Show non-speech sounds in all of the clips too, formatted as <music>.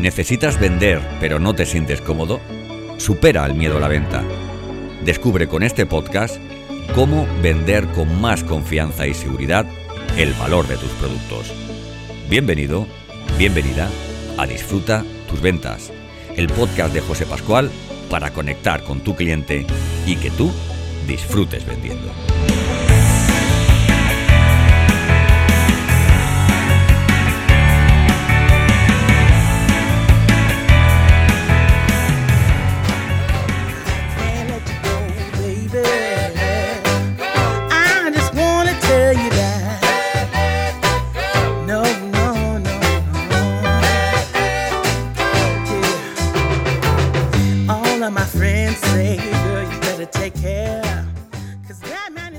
¿Necesitas vender pero no te sientes cómodo? Supera el miedo a la venta. Descubre con este podcast cómo vender con más confianza y seguridad el valor de tus productos. Bienvenido, bienvenida a Disfruta tus ventas, el podcast de José Pascual para conectar con tu cliente y que tú disfrutes vendiendo.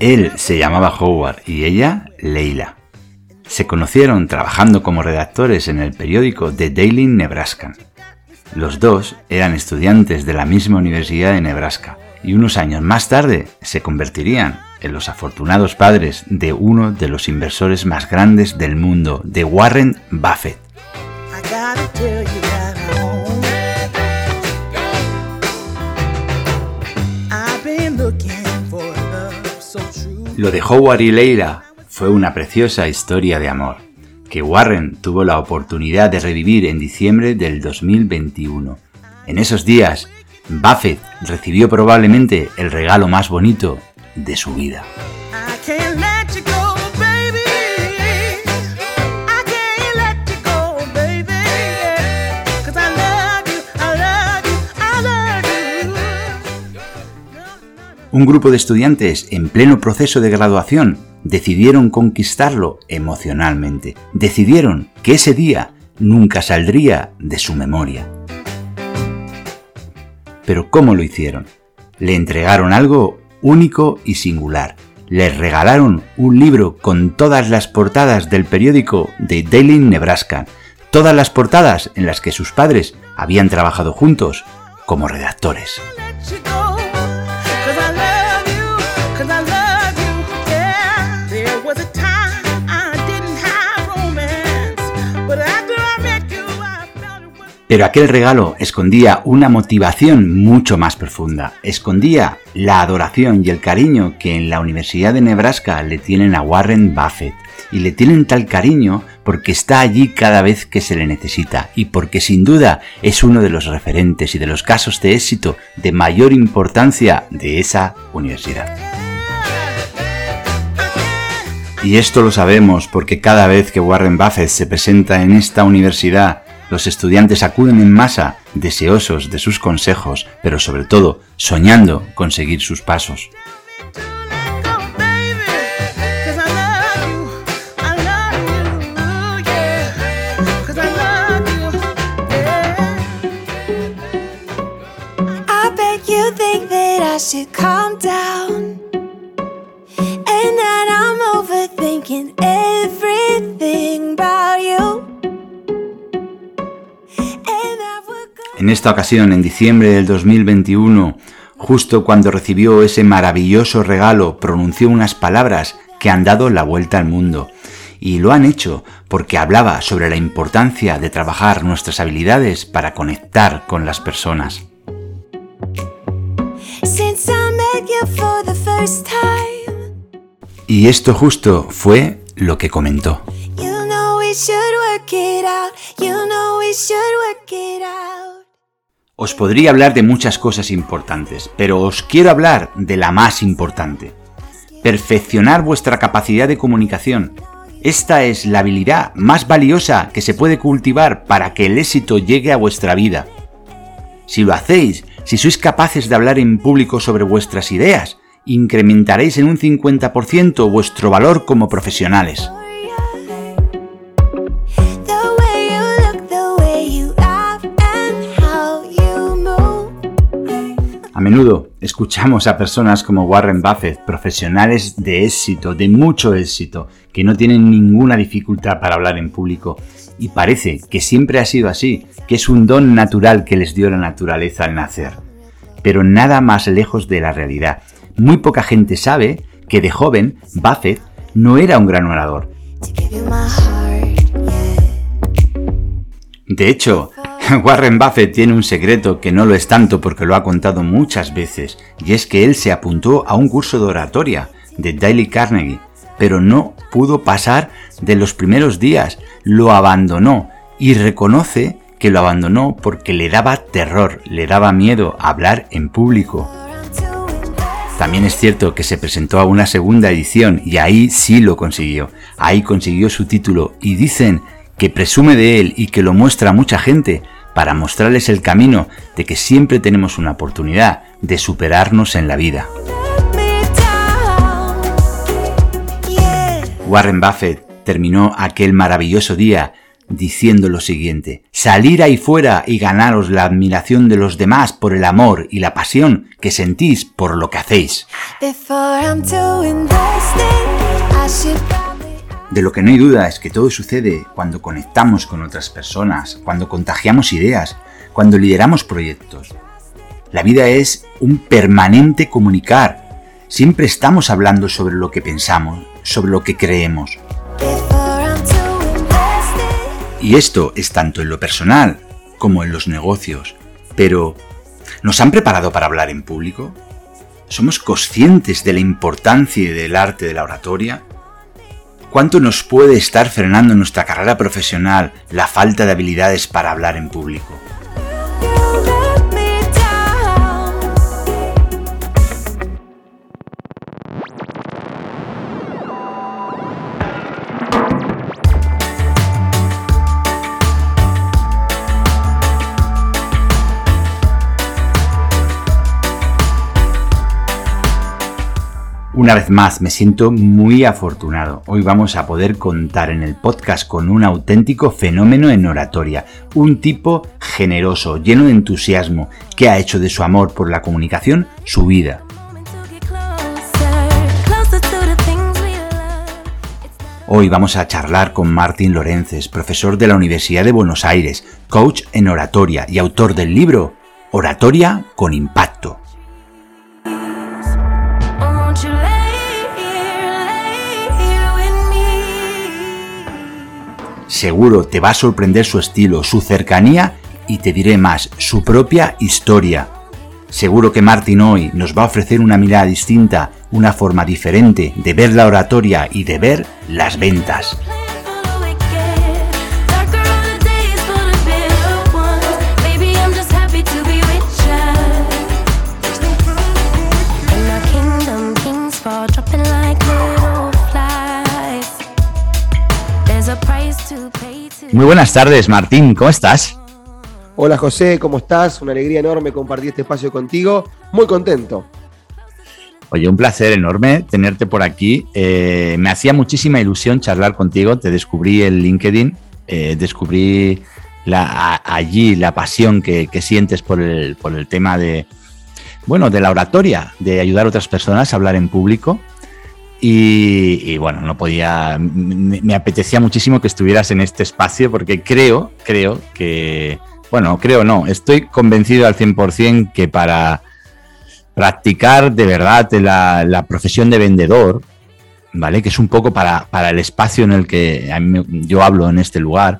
Él se llamaba Howard y ella Leila. Se conocieron trabajando como redactores en el periódico The Daily Nebraska. Los dos eran estudiantes de la misma universidad de Nebraska y unos años más tarde se convertirían en los afortunados padres de uno de los inversores más grandes del mundo, de Warren Buffett. Lo de Howard y Leila fue una preciosa historia de amor, que Warren tuvo la oportunidad de revivir en diciembre del 2021. En esos días, Buffett recibió probablemente el regalo más bonito de su vida. Un grupo de estudiantes en pleno proceso de graduación decidieron conquistarlo emocionalmente. Decidieron que ese día nunca saldría de su memoria. Pero ¿cómo lo hicieron? Le entregaron algo único y singular. Les regalaron un libro con todas las portadas del periódico de Daily Nebraska, todas las portadas en las que sus padres habían trabajado juntos como redactores. Pero aquel regalo escondía una motivación mucho más profunda. Escondía la adoración y el cariño que en la Universidad de Nebraska le tienen a Warren Buffett. Y le tienen tal cariño porque está allí cada vez que se le necesita y porque sin duda es uno de los referentes y de los casos de éxito de mayor importancia de esa universidad. Y esto lo sabemos porque cada vez que Warren Buffett se presenta en esta universidad los estudiantes acuden en masa, deseosos de sus consejos, pero sobre todo soñando con seguir sus pasos. En esta ocasión, en diciembre del 2021, justo cuando recibió ese maravilloso regalo, pronunció unas palabras que han dado la vuelta al mundo. Y lo han hecho porque hablaba sobre la importancia de trabajar nuestras habilidades para conectar con las personas. Y esto justo fue lo que comentó. Os podría hablar de muchas cosas importantes, pero os quiero hablar de la más importante. Perfeccionar vuestra capacidad de comunicación. Esta es la habilidad más valiosa que se puede cultivar para que el éxito llegue a vuestra vida. Si lo hacéis, si sois capaces de hablar en público sobre vuestras ideas, incrementaréis en un 50% vuestro valor como profesionales. A menudo escuchamos a personas como Warren Buffett, profesionales de éxito, de mucho éxito, que no tienen ninguna dificultad para hablar en público. Y parece que siempre ha sido así, que es un don natural que les dio la naturaleza al nacer. Pero nada más lejos de la realidad. Muy poca gente sabe que de joven Buffett no era un gran orador. De hecho, <laughs> Warren Buffett tiene un secreto que no lo es tanto porque lo ha contado muchas veces, y es que él se apuntó a un curso de oratoria de Dale Carnegie, pero no pudo pasar de los primeros días, lo abandonó y reconoce que lo abandonó porque le daba terror, le daba miedo hablar en público. También es cierto que se presentó a una segunda edición y ahí sí lo consiguió. Ahí consiguió su título y dicen que presume de él y que lo muestra a mucha gente para mostrarles el camino de que siempre tenemos una oportunidad de superarnos en la vida. Warren Buffett terminó aquel maravilloso día diciendo lo siguiente, salir ahí fuera y ganaros la admiración de los demás por el amor y la pasión que sentís por lo que hacéis. De lo que no hay duda es que todo sucede cuando conectamos con otras personas, cuando contagiamos ideas, cuando lideramos proyectos. La vida es un permanente comunicar. Siempre estamos hablando sobre lo que pensamos, sobre lo que creemos. Y esto es tanto en lo personal como en los negocios. Pero, ¿nos han preparado para hablar en público? ¿Somos conscientes de la importancia del arte de la oratoria? ¿Cuánto nos puede estar frenando en nuestra carrera profesional la falta de habilidades para hablar en público? Una vez más, me siento muy afortunado. Hoy vamos a poder contar en el podcast con un auténtico fenómeno en oratoria, un tipo generoso, lleno de entusiasmo, que ha hecho de su amor por la comunicación su vida. Hoy vamos a charlar con Martín Lorences, profesor de la Universidad de Buenos Aires, coach en oratoria y autor del libro Oratoria con Impacto. Seguro te va a sorprender su estilo, su cercanía y te diré más, su propia historia. Seguro que Martin hoy nos va a ofrecer una mirada distinta, una forma diferente de ver la oratoria y de ver las ventas. Muy buenas tardes, Martín, ¿cómo estás? Hola José, ¿cómo estás? Una alegría enorme compartir este espacio contigo. Muy contento. Oye, un placer enorme tenerte por aquí. Eh, me hacía muchísima ilusión charlar contigo. Te descubrí en LinkedIn, eh, descubrí allí la pasión que, sientes por el, por el tema de, bueno, de la oratoria, de ayudar a otras personas a hablar en público. Y, bueno, no podía, me, apetecía muchísimo que estuvieras en este espacio porque creo, creo que, bueno, creo no, estoy convencido al 100% que para practicar de verdad la, profesión de vendedor, ¿vale? Que es un poco para, el espacio en el que yo hablo en este lugar,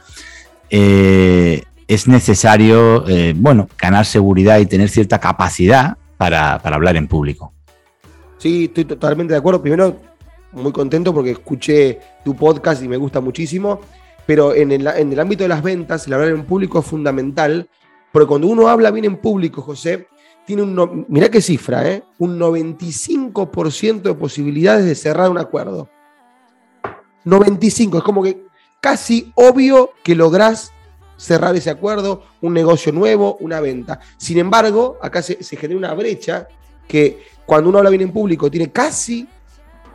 eh, es necesario, eh, bueno, ganar seguridad y tener cierta capacidad para, para hablar en público. Sí, estoy totalmente de acuerdo. Primero, muy contento porque escuché tu podcast y me gusta muchísimo, pero en el, en el ámbito de las ventas, el hablar en público es fundamental, porque cuando uno habla bien en público, José, tiene un, mirá qué cifra, ¿eh? un 95% de posibilidades de cerrar un acuerdo. 95, es como que casi obvio que lográs cerrar ese acuerdo, un negocio nuevo, una venta. Sin embargo, acá se, se genera una brecha que cuando uno habla bien en público tiene casi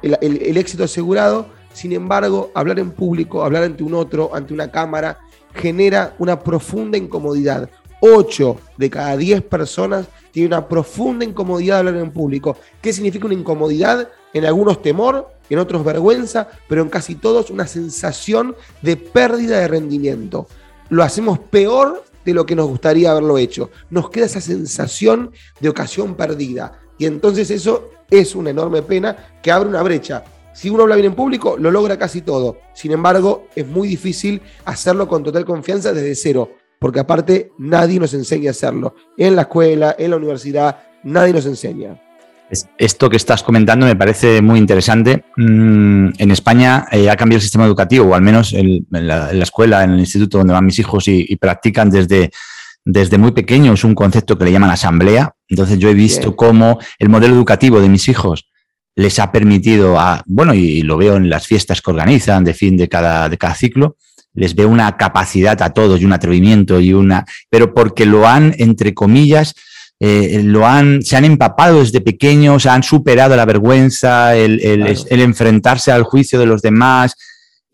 el, éxito asegurado. Sin embargo, hablar en público, hablar ante un otro, ante una cámara, genera una profunda incomodidad. 8 de cada 10 personas tienen una profunda incomodidad de hablar en público. ¿Qué significa una incomodidad? En algunos temor, en otros vergüenza, pero en casi todos una sensación de pérdida de rendimiento. Lo hacemos peor de lo que nos gustaría haberlo hecho. Nos queda esa sensación de ocasión perdida. Y entonces eso es una enorme pena que abre una brecha. Si uno habla bien en público, lo logra casi todo. Sin embargo, es muy difícil hacerlo con total confianza desde cero. porque aparte nadie nos enseña a hacerlo. En la escuela, en la universidad, nadie nos enseña. Esto que estás comentando me parece muy interesante. Mm, en España eh, ha cambiado el sistema educativo, o al menos en, la, escuela, en el instituto donde van mis hijos y, practican desde, desde muy pequeños un concepto que le llaman asamblea. Entonces yo he visto cómo el modelo educativo de mis hijos les ha permitido, a, bueno, y, lo veo en las fiestas que organizan de fin de cada, de cada ciclo, les veo una capacidad a todos y un atrevimiento y una, pero porque lo han, entre comillas, eh, lo han, se han empapado desde pequeños, han superado la vergüenza, el, enfrentarse al juicio de los demás.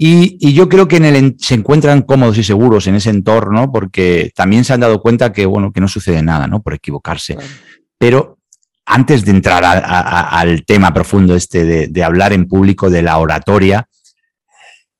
Y, yo creo que en el, se encuentran cómodos y seguros en ese entorno porque también se han dado cuenta que, bueno, que no sucede nada, ¿no? Por equivocarse. Pero antes de entrar al tema profundo este de, de, hablar en público de la oratoria,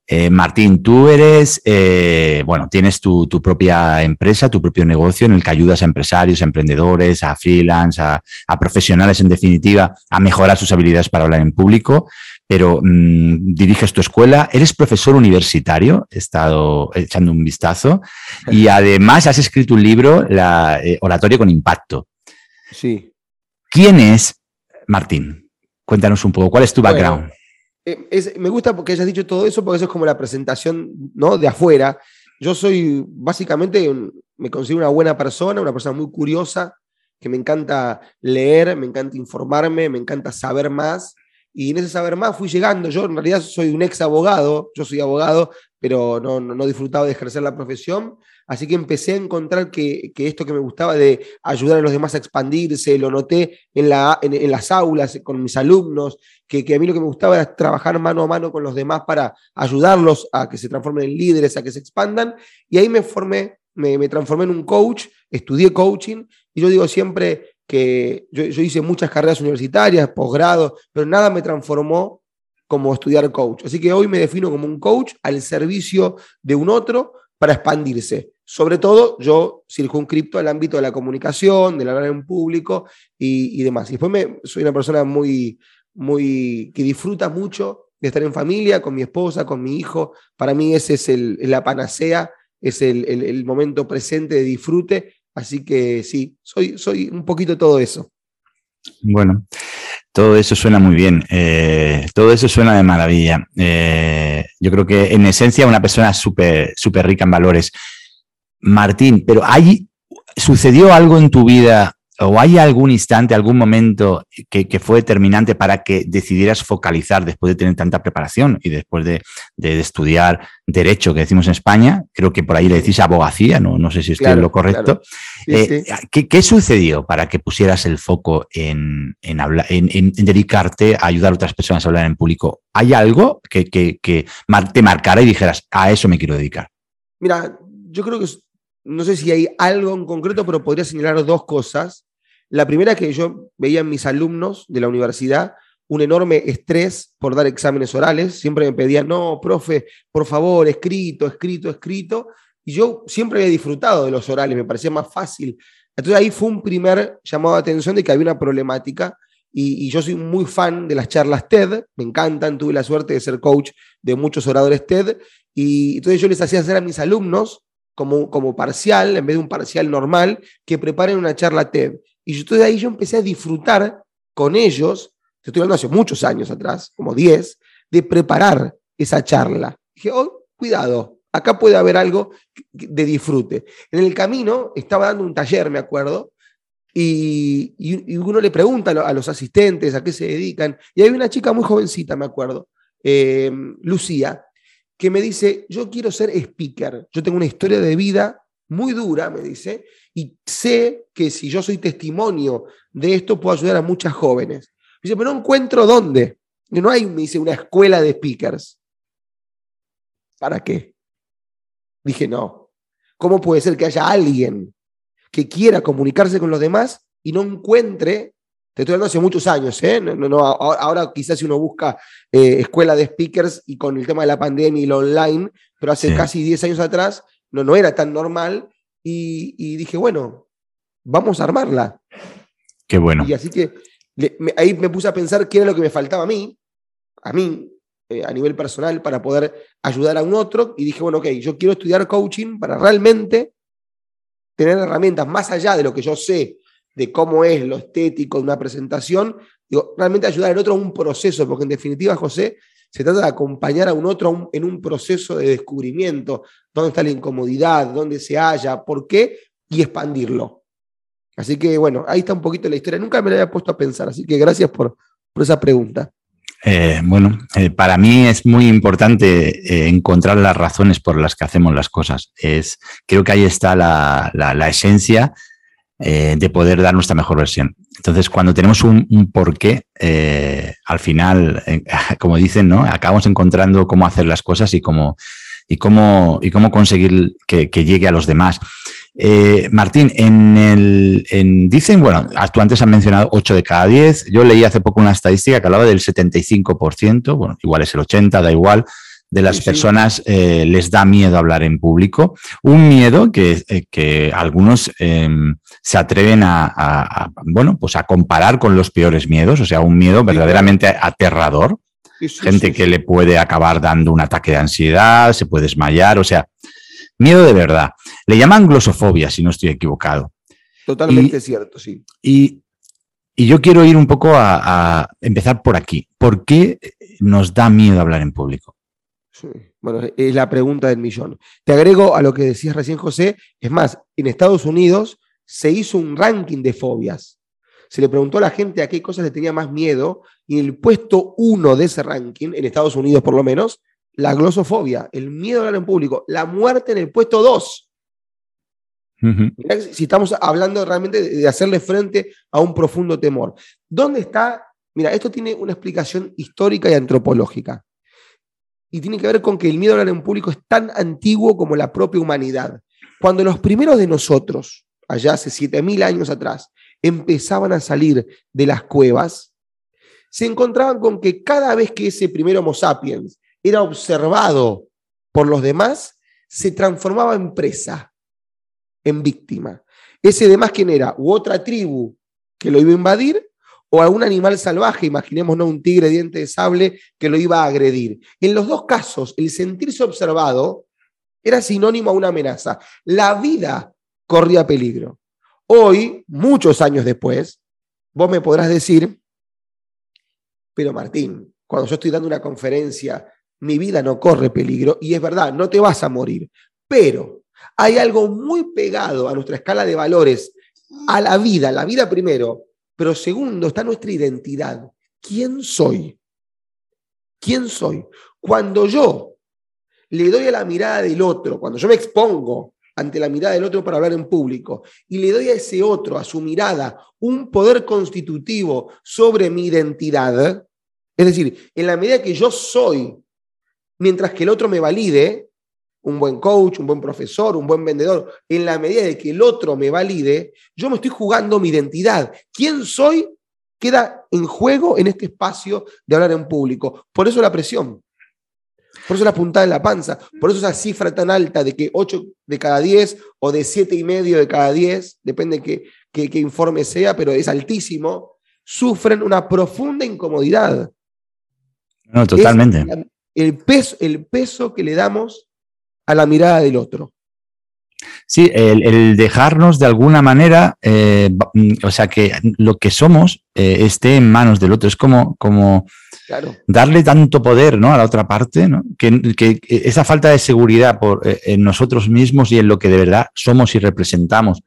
eh, Martín, tú eres, eh, bueno, tienes tu, propia empresa, tu propio negocio en el que ayudas a empresarios, a emprendedores, a freelance, a, profesionales en definitiva, a mejorar sus habilidades para hablar en público, pero mm, diriges tu escuela, eres profesor universitario, he estado echando un vistazo, y <laughs> además has escrito un libro, la, eh, Oratorio con Impacto. Sí. ¿Quién es Martín? Cuéntanos un poco, ¿cuál es tu background? Eh, me gusta porque hayas dicho todo eso, porque eso es como la presentación ¿no? de afuera. Yo soy básicamente, me considero una buena persona, una persona muy curiosa, que me encanta leer, me encanta informarme, me encanta saber más. Y en ese saber más fui llegando. Yo en realidad soy un ex abogado, yo soy abogado, pero no, no, disfrutaba de ejercer la profesión. Así que empecé a encontrar que, esto que me gustaba de ayudar a los demás a expandirse, lo noté en, la, en, las aulas con mis alumnos, que, a mí lo que me gustaba era trabajar mano a mano con los demás para ayudarlos a que se transformen en líderes, a que se expandan. Y ahí me formé, me, transformé en un coach, estudié coaching y yo digo siempre que yo, yo hice muchas carreras universitarias, posgrado, pero nada me transformó como estudiar coach. Así que hoy me defino como un coach al servicio de un otro para expandirse. Sobre todo, yo circunscripto al ámbito de la comunicación, del hablar en público y, demás. Y después me, soy una persona muy, muy, que disfruta mucho de estar en familia, con mi esposa, con mi hijo. Para mí ese es el, la panacea, es el, el, momento presente de disfrute. Así que sí, soy, soy un poquito todo eso. Bueno, todo eso suena muy bien, eh, todo eso suena de maravilla. Eh, yo creo que en esencia una persona súper súper rica en valores. Martín, pero ¿hay, ¿sucedió algo en tu vida o hay algún instante, algún momento que, fue determinante para que decidieras focalizar después de tener tanta preparación y después de, estudiar derecho que decimos en España? Creo que por ahí le decís abogacía, no, no sé si estoy en lo correcto. Eh, ¿qué, sucedió para que pusieras el foco en, en, dedicarte a ayudar a otras personas a hablar en público? ¿Hay algo que, que te marcara y dijeras, a eso me quiero dedicar? Mira, yo creo que no sé si hay algo en concreto, pero podría señalar dos cosas. La primera que yo veía en mis alumnos de la universidad un enorme estrés por dar exámenes orales. Siempre me pedían, no, profe, por favor, escrito, escrito, escrito. Y yo siempre había disfrutado de los orales, me parecía más fácil. Entonces ahí fue un primer llamado de atención de que había una problemática. Y, y, yo soy muy fan de las charlas TED, me encantan, tuve la suerte de ser coach de muchos oradores TED. Y entonces yo les hacía hacer a mis alumnos como, como parcial, en vez de un parcial normal, que preparen una charla TED. Y entonces ahí yo empecé a disfrutar con ellos, te estoy hablando hace muchos años atrás, como 10, de preparar esa charla. Dije, oh, cuidado, acá puede haber algo de disfrute. En el camino estaba dando un taller, me acuerdo, y, uno le pregunta a los asistentes a qué se dedican, y hay una chica muy jovencita, me acuerdo, eh, Lucía, que me dice, yo quiero ser speaker, yo tengo una historia de vida muy dura, me dice, y sé que si yo soy testimonio de esto, puedo ayudar a muchas jóvenes. Me dice, pero no encuentro dónde. No hay, me dice, una escuela de speakers. ¿Para qué? Dije, no. ¿Cómo puede ser que haya alguien que quiera comunicarse con los demás y no encuentre te estoy hablando hace muchos años, ¿eh? No, no, ahora quizás si uno busca eh, escuela de speakers y con el tema de la pandemia y lo online, pero hace casi 10 años atrás no, no era tan normal y, dije, bueno, vamos a armarla. Qué bueno. Y así que ahí me puse a pensar qué era lo que me faltaba a mí, a mí, eh, a nivel personal, para poder ayudar a un otro y dije, bueno, ok, yo quiero estudiar coaching para realmente tener herramientas más allá de lo que yo sé de cómo es lo estético de una presentación, digo, realmente ayudar al otro a un proceso, porque en definitiva, José, se trata de acompañar a un otro en un proceso de descubrimiento, dónde está la incomodidad, dónde se halla, por qué, y expandirlo. Así que bueno, ahí está un poquito la historia. Nunca me la había puesto a pensar, así que gracias por, esa pregunta. Eh, bueno, eh, para mí es muy importante eh, encontrar las razones por las que hacemos las cosas. Es, creo que ahí está la, la esencia de poder dar nuestra mejor versión. Entonces, cuando tenemos un, porqué, eh, al final, eh, <laughs> como dicen, ¿no? Acabamos encontrando cómo hacer las cosas y cómo, y cómo, y cómo conseguir que, llegue a los demás. Eh, Martín, en el, en, dicen, bueno, tú antes has mencionado 8 de cada 10. Yo leí hace poco una estadística que hablaba del 75%, bueno, igual es el 80, da igual, de las personas eh, les da miedo hablar en público. Un miedo que, eh, que algunos em, se atreven a, bueno, pues a comparar con los peores miedos, o sea, un miedo verdaderamente aterrador. Gente que le puede acabar dando un ataque de ansiedad, se puede desmayar, o sea, miedo de verdad. Le llaman glosofobia, si no estoy equivocado. Totalmente cierto, sí. Y, y, yo quiero ir un poco a empezar por aquí. ¿Por qué nos da miedo hablar en público? Bueno, es la pregunta del millón. Te agrego a lo que decías recién, José. Es más, en Estados Unidos se hizo un ranking de fobias. Se le preguntó a la gente a qué cosas le tenía más miedo y en el puesto uno de ese ranking, en Estados Unidos por lo menos, la glosofobia, el miedo a hablar en público, la muerte en el puesto dos. Si estamos hablando realmente de hacerle frente a un profundo temor. ¿Dónde está? Mira, esto tiene una explicación histórica y antropológica y tiene que ver con que el miedo a hablar en público es tan antiguo como la propia humanidad. Cuando los primeros de nosotros, allá hace 7.000 años atrás, empezaban a salir de las cuevas, se encontraban con que cada vez que ese primer Homo sapiens era observado por los demás, se transformaba en presa, en víctima. Ese demás, ¿quién era? U otra tribu que lo iba a invadir o algún animal salvaje, imaginémonos un tigre diente de sable que lo iba a agredir. En los dos casos, el sentirse observado era sinónimo a una amenaza. La vida corría peligro. Hoy, muchos años después, vos me podrás decir, pero Martín, cuando yo estoy dando una conferencia, mi vida no corre peligro y es verdad, no te vas a morir, pero hay algo muy pegado a nuestra escala de valores, a la vida, la vida primero, pero segundo, está nuestra identidad. ¿Quién soy? ¿Quién soy? Cuando yo le doy a la mirada del otro, cuando yo me expongo ante la mirada del otro para hablar en público y le doy a ese otro, a su mirada, un poder constitutivo sobre mi identidad, es decir, en la medida que yo soy, mientras que el otro me valide, un buen coach, un buen profesor, un buen vendedor, en la medida de que el otro me valide, yo me estoy jugando mi identidad. ¿Quién soy? Queda en juego en este espacio de hablar en público. Por eso la presión. Por eso la puntada en la panza. Por eso esa cifra tan alta de que 8 de cada 10 o de 7 y medio de cada 10, depende qué que, informe sea, pero es altísimo, sufren una profunda incomodidad. No, totalmente. el, peso, el peso que le damos a la mirada del otro. Sí, el, dejarnos de alguna manera, eh, o sea, que lo que somos eh, esté en manos del otro. Es como, como darle tanto poder ¿no? a la otra parte, ¿no? que, esa falta de seguridad por, eh, en nosotros mismos y en lo que de verdad somos y representamos.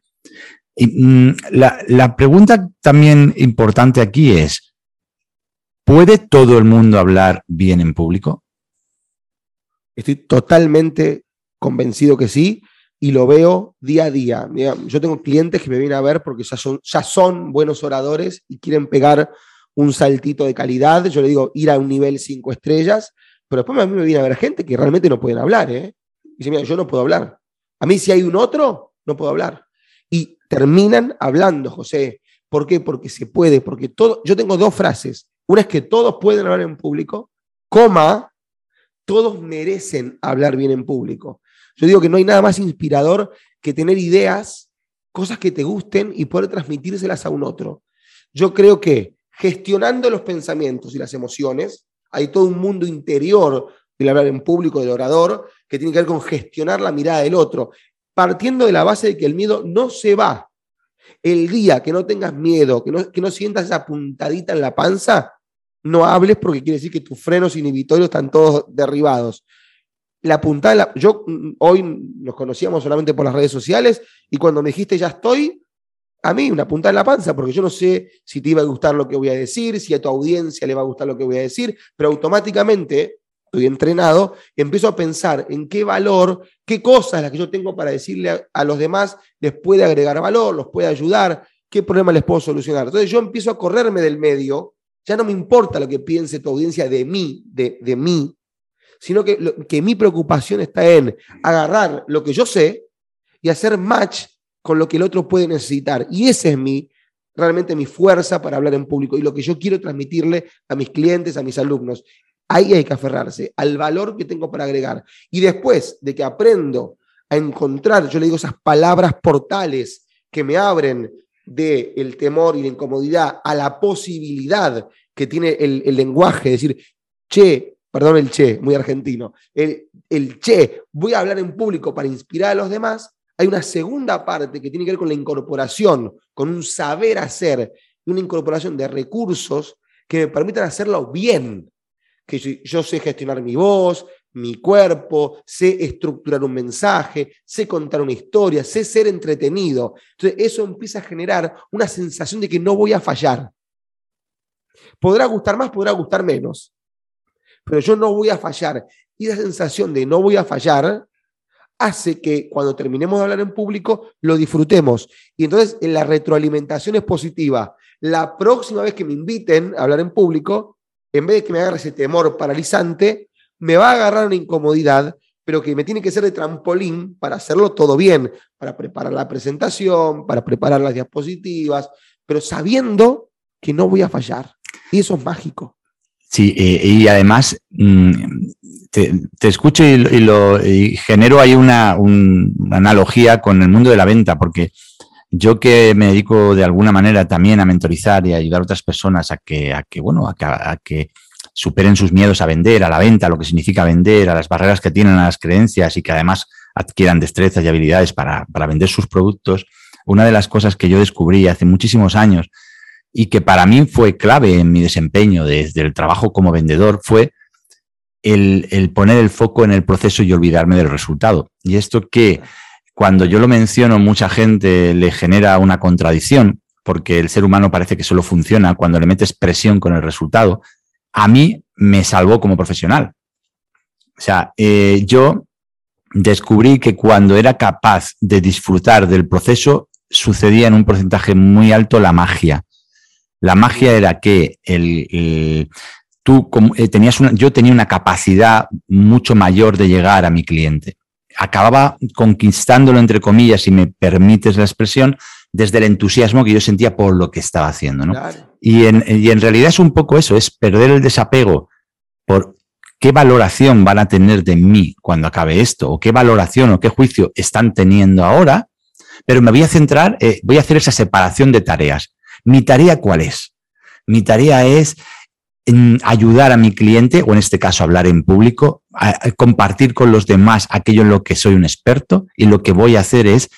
Y, mm, la, la pregunta también importante aquí es, ¿puede todo el mundo hablar bien en público? Estoy totalmente convencido que sí, y lo veo día a día. yo tengo clientes que me vienen a ver porque ya son, ya son buenos oradores y quieren pegar un saltito de calidad. Yo le digo ir a un nivel cinco estrellas, pero después a mí me viene a ver gente que realmente no pueden hablar. ¿eh? Dice, mira, yo no puedo hablar. A mí si hay un otro, no puedo hablar. Y terminan hablando, José. ¿Por qué? Porque se puede, porque todo, yo tengo dos frases. Una es que todos pueden hablar en público, coma, todos merecen hablar bien en público. Yo digo que no hay nada más inspirador que tener ideas, cosas que te gusten y poder transmitírselas a un otro. Yo creo que gestionando los pensamientos y las emociones, hay todo un mundo interior del hablar en público, del orador, que tiene que ver con gestionar la mirada del otro. partiendo de la base de que el miedo no se va. El día que no tengas miedo, que no, que no sientas esa puntadita en la panza, no hables porque quiere decir que tus frenos inhibitorios están todos derribados. La puntada, yo mm, hoy nos conocíamos solamente por las redes sociales y cuando me dijiste ya estoy, a mí una puntada en la panza, porque yo no sé si te iba a gustar lo que voy a decir, si a tu audiencia le va a gustar lo que voy a decir, pero automáticamente estoy entrenado, empiezo a pensar en qué valor, qué cosas las que yo tengo para decirle a, los demás les puede agregar valor, los puede ayudar, qué problema les puedo solucionar. Entonces yo empiezo a correrme del medio, ya no me importa lo que piense tu audiencia de mí, de, de mí, sino que, que mi preocupación está en agarrar lo que yo sé y hacer match con lo que el otro puede necesitar. Y ese es mi, realmente mi fuerza para hablar en público y lo que yo quiero transmitirle a mis clientes, a mis alumnos. Ahí hay que aferrarse al valor que tengo para agregar. Y después de que aprendo a encontrar, yo le digo esas palabras portales que me abren del el temor y la incomodidad a la posibilidad que tiene el, lenguaje, decir, che, perdón el che, muy argentino, el, che, voy a hablar en público para inspirar a los demás, hay una segunda parte que tiene que ver con la incorporación, con un saber hacer, una incorporación de recursos que me permitan hacerlo bien, que yo, sé gestionar mi voz, mi cuerpo, sé estructurar un mensaje, sé contar una historia, sé ser entretenido. Entonces eso empieza a generar una sensación de que no voy a fallar. Podrá gustar más, podrá gustar menos, pero yo no voy a fallar. Y esa sensación de no voy a fallar hace que cuando terminemos de hablar en público lo disfrutemos. Y entonces la retroalimentación es positiva. La próxima vez que me inviten a hablar en público, en vez de que me agarre ese temor paralizante, me va a agarrar una incomodidad, pero que me tiene que ser de trampolín para hacerlo todo bien, para preparar la presentación, para preparar las diapositivas, pero sabiendo que no voy a fallar. Y eso es mágico. Sí, eh, y además mm, te, escucho y, lo, genero ahí una, una analogía con el mundo de la venta, porque yo que me dedico de alguna manera también a mentorizar y a ayudar a otras personas a que, a que bueno, a que, superen sus miedos a vender, a la venta, lo que significa vender, a las barreras que tienen a las creencias y que además adquieran destrezas y habilidades para, para vender sus productos, una de las cosas que yo descubrí hace muchísimos años y que para mí fue clave en mi desempeño desde el trabajo como vendedor fue el, poner el foco en el proceso y olvidarme del resultado. Y esto que cuando yo lo menciono, mucha gente le genera una contradicción, porque el ser humano parece que solo funciona cuando le metes presión con el resultado. A mí me salvó como profesional. O sea, eh, yo descubrí que cuando era capaz de disfrutar del proceso, sucedía en un porcentaje muy alto la magia. La magia era que el, tú eh, tenías una, yo tenía una capacidad mucho mayor de llegar a mi cliente acababa conquistándolo, entre comillas, si me permites la expresión, desde el entusiasmo que yo sentía por lo que estaba haciendo. Y, en, y en realidad es un poco eso, es perder el desapego por qué valoración van a tener de mí cuando acabe esto, o qué valoración o qué juicio están teniendo ahora, pero me voy a centrar, eh, voy a hacer esa separación de tareas. ¿Mi tarea cuál es? Mi tarea es en ayudar a mi cliente, o en este caso hablar en público, compartir con los demás aquello en lo que soy un experto y lo que voy a hacer es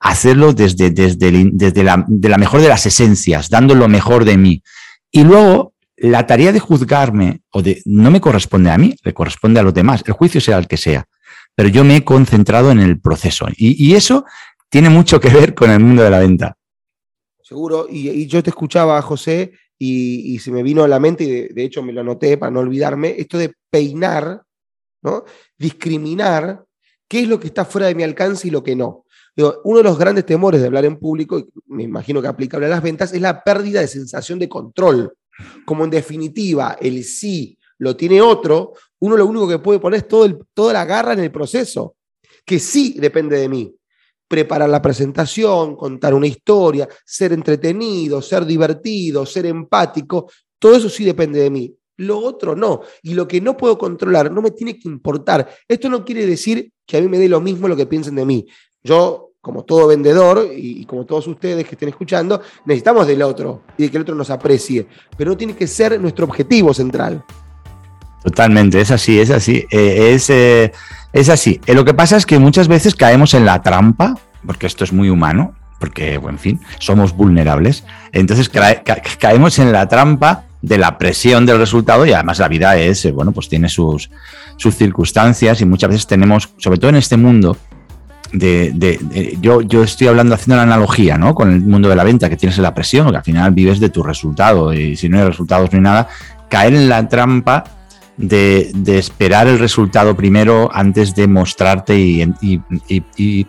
hacerlo desde, desde, desde la, mejor de las esencias, dando lo mejor de mí. Y luego, la tarea de juzgarme o de no me corresponde a mí, le corresponde a los demás, el juicio sea el que sea, pero yo me he concentrado en el proceso y eso tiene mucho que ver con el mundo de la venta. Seguro, y, yo te escuchaba, José, y, se me vino a la mente, y de, hecho me lo anoté para no olvidarme, esto de peinar, ¿no? discriminar qué es lo que está fuera de mi alcance y lo que no. uno de los grandes temores de hablar en público, y me imagino que aplicable a las ventas, es la pérdida de sensación de control. Como en definitiva el sí lo tiene otro, uno lo único que puede poner es todo el, toda la garra en el proceso, que sí depende de mí preparar la presentación, contar una historia, ser entretenido, ser divertido, ser empático, todo eso sí depende de mí. Lo otro no. Y lo que no puedo controlar no me tiene que importar. Esto no quiere decir que a mí me dé lo mismo lo que piensen de mí. Yo, como todo vendedor y, como todos ustedes que estén escuchando, necesitamos del otro y de que el otro nos aprecie. Pero no tiene que ser nuestro objetivo central. Totalmente, es así, es así. Eh, es, eh, es así. Eh, lo que pasa es que muchas veces caemos en la trampa, porque esto es muy humano, porque, en fin, somos vulnerables. Entonces caemos en la trampa de la presión del resultado y además la vida es, bueno, pues tiene sus, sus circunstancias y muchas veces tenemos, sobre todo en este mundo, de, yo, yo estoy hablando, haciendo la analogía, ¿no? Con el mundo de la venta, que tienes la presión, que al final vives de tu resultado y si no hay resultados ni nada, caer en la trampa de, esperar el resultado primero antes de mostrarte y,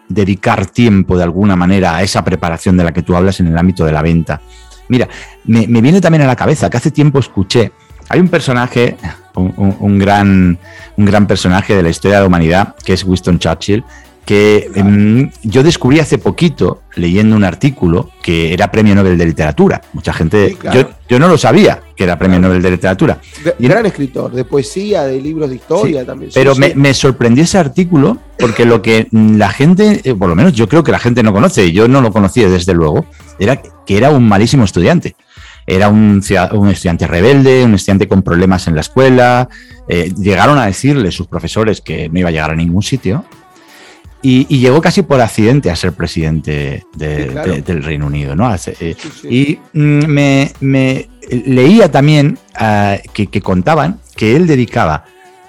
dedicar tiempo de alguna manera a esa preparación de la que tú hablas en el ámbito de la venta. Mira, me, viene también a la cabeza que hace tiempo escuché, hay un personaje, un, gran, un gran personaje de la historia de la humanidad, que es Winston Churchill, que em, yo descubrí hace poquito, leyendo un artículo, que era Premio Nobel de Literatura. Mucha gente, yo, no lo sabía que era Premio Nobel de Literatura. gran escritor, de poesía, de libros de historia también. Pero me, sorprendió ese artículo porque lo que la gente, eh, por lo menos yo creo que la gente no conoce, yo no lo conocía desde luego, era que era un malísimo estudiante. Era un, un estudiante rebelde, un estudiante con problemas en la escuela. Eh, llegaron a decirle sus profesores que no iba a llegar a ningún sitio y, llegó casi por accidente a ser presidente del Reino Unido, ¿no? Eh, y mm, me, leía también ah, que, contaban que él dedicaba